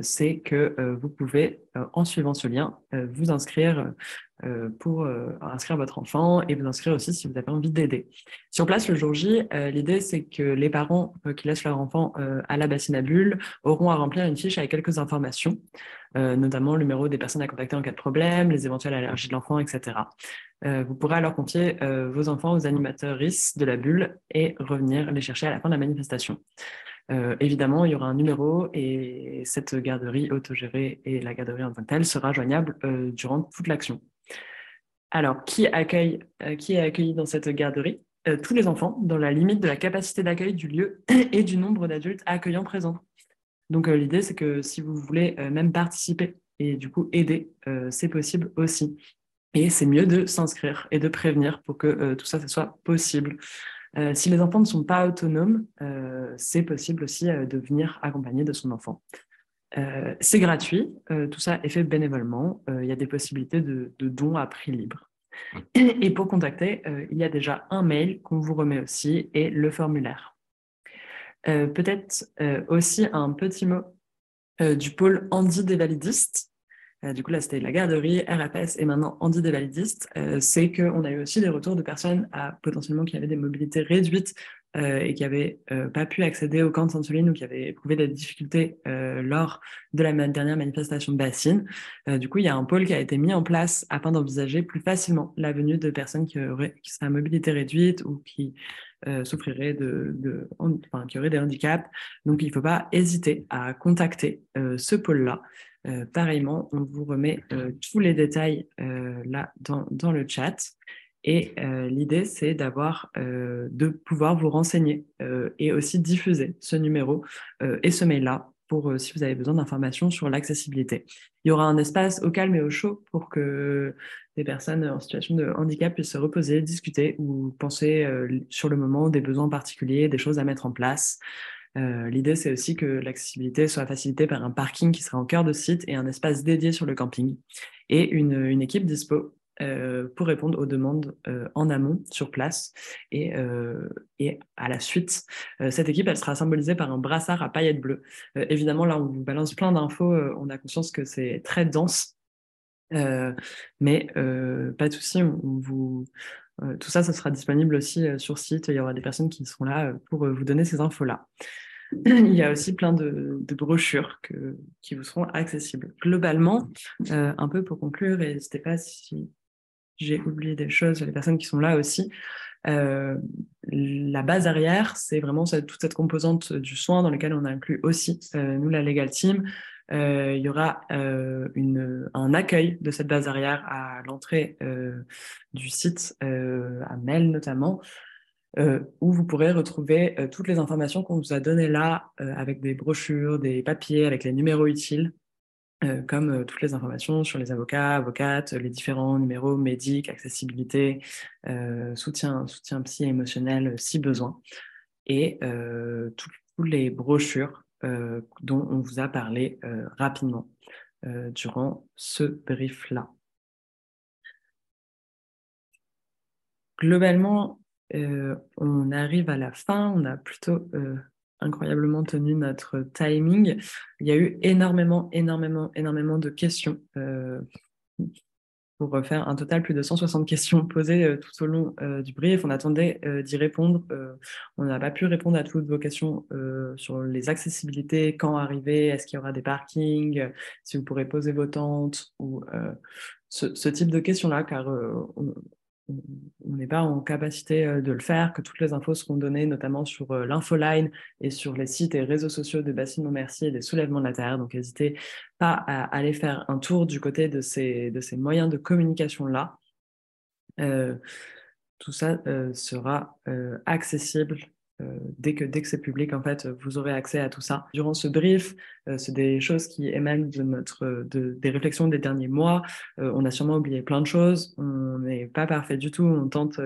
c'est que vous pouvez, en suivant ce lien, vous inscrire pour inscrire votre enfant et vous inscrire aussi si vous avez envie d'aider. Sur place, le jour J, l'idée, c'est que les parents qui laissent leur enfant à la bassine à bulles auront à remplir une fiche avec quelques informations. Euh, notamment le numéro des personnes à contacter en cas de problème, les éventuelles allergies de l'enfant, etc. Euh, vous pourrez alors confier euh, vos enfants aux animateurs de la bulle et revenir les chercher à la fin de la manifestation. évidemment, il y aura un numéro et cette garderie autogérée et la garderie en tant que telle sera joignable durant toute l'action. Alors, qui, accueille, qui est accueilli dans cette garderie? Tous les enfants, dans la limite de la capacité d'accueil du lieu et du nombre d'adultes accueillants présents. Donc euh, l'idée, c'est que si vous voulez euh, même participer et du coup aider, euh, c'est possible aussi. Et c'est mieux de s'inscrire et de prévenir pour que tout ça, ça soit possible. si les enfants ne sont pas autonomes, c'est possible aussi de venir accompagner de son enfant. C'est gratuit, tout ça est fait bénévolement. Il y a des possibilités de, dons à prix libre. Et pour contacter, il y a déjà un mail qu'on vous remet aussi et le formulaire. Peut-être aussi un petit mot du pôle validistes. du coup, là, c'était la garderie, RFS et maintenant validistes. c'est qu'on a eu aussi des retours de personnes à, potentiellement qui avaient des mobilités réduites euh, et qui n'avaient euh, pas pu accéder au camp de Sainte-Soline ou qui avaient éprouvé des difficultés euh, lors de la dernière manifestation de Bassine. du coup, il y a un pôle qui a été mis en place afin d'envisager plus facilement la venue de personnes qui, auraient, qui à mobilité réduite ou qui souffriraient de, enfin, qui auraient des handicaps. Donc, il ne faut pas hésiter à contacter ce pôle-là. pareillement, on vous remet tous les détails là dans le chat. Et euh, l'idée, c'est d'avoir, euh, de pouvoir vous renseigner euh, et aussi diffuser ce numéro et ce mail-là pour si vous avez besoin d'informations sur l'accessibilité. Il y aura un espace au calme et au chaud pour que des personnes en situation de handicap puissent se reposer, discuter ou penser sur le moment des besoins particuliers, des choses à mettre en place. L'idée, c'est aussi que l'accessibilité soit facilitée par un parking qui sera en cœur de site et un espace dédié sur le camping et une, une équipe dispo euh, pour répondre aux demandes euh, en amont, sur place. Et, euh, à la suite, cette équipe, elle sera symbolisée par un brassard à paillettes bleues. évidemment, là, on vous balance plein d'infos. on a conscience que c'est très dense. mais pas de souci, tout ça, ça sera disponible aussi sur site. Il y aura des personnes qui seront là pour vous donner ces infos-là. Il y a aussi plein de, brochures qui vous seront accessibles. Globalement, un peu pour conclure, n'hésitez pas si j'ai oublié des choses, les personnes qui sont là aussi. Euh, la base arrière, c'est vraiment toute cette composante du soin dans laquelle on inclut aussi, euh, nous, la Legal Team. Euh, il y aura un accueil de cette base arrière à l'entrée du site, à Mel notamment, où vous pourrez retrouver toutes les informations qu'on vous a données là, avec des brochures, des papiers, avec les numéros utiles. Euh, comme euh, toutes les informations sur les avocats, avocates, les différents numéros médics, accessibilité, euh, soutien, soutien psy émotionnel si besoin, et toutes les brochures dont on vous a parlé rapidement durant ce brief-là. Globalement, on arrive à la fin, on a plutôt incroyablement tenu notre timing. Il y a eu énormément, énormément, énormément de questions. Euh, pour faire un total plus de 160 questions posées euh, tout au long euh, du brief. On attendait d'y répondre. on n'a pas pu répondre à toutes vos questions sur les accessibilités, quand arriver, est-ce qu'il y aura des parkings, si vous pourrez poser vos tentes ou ce, ce, type de questions-là, car on, on n'est pas en capacité euh, de le faire, que toutes les infos seront données notamment sur euh, l'infoline et sur les sites et réseaux sociaux de Bassine Merci et des soulèvements de la Terre. Donc n'hésitez pas à aller faire un tour du côté de ces, de ces moyens de communication-là. Euh, tout ça sera accessible euh, dès que, dès que c'est public, en fait, vous aurez accès à tout ça. Durant ce brief, euh, c'est des choses qui émanent de notre, de, des réflexions des derniers mois. Euh, on a sûrement oublié plein de choses. On n'est pas parfait du tout. On tente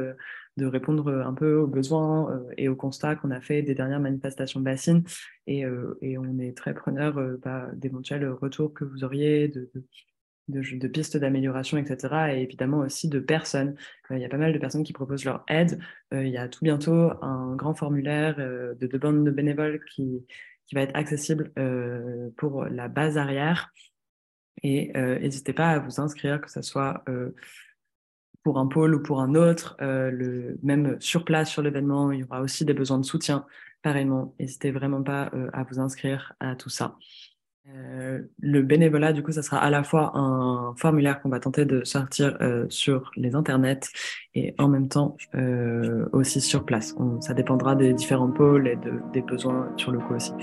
de répondre un peu aux besoins et aux constats qu'on a fait des dernières manifestations de bassines. Et, et on est très preneur bah, d'éventuels retours que vous auriez, de, de de, pistes d'amélioration, etc. Et évidemment aussi de personnes. Euh, il y a pas mal de personnes qui proposent leur aide. Euh, il y a tout bientôt un grand formulaire euh, de demande de bénévoles qui, qui va être accessible pour la base arrière. Et n'hésitez pas à vous inscrire, que ce soit pour un pôle ou pour un autre. le, même sur place, sur l'événement, il y aura aussi des besoins de soutien. Pareillement, n'hésitez vraiment pas à vous inscrire à tout ça. Euh, le bénévolat, du coup, ça sera à la fois un formulaire qu'on va tenter de sortir euh, sur les internets et en même temps euh, aussi sur place. ça dépendra des différents pôles et des besoins sur le coup aussi.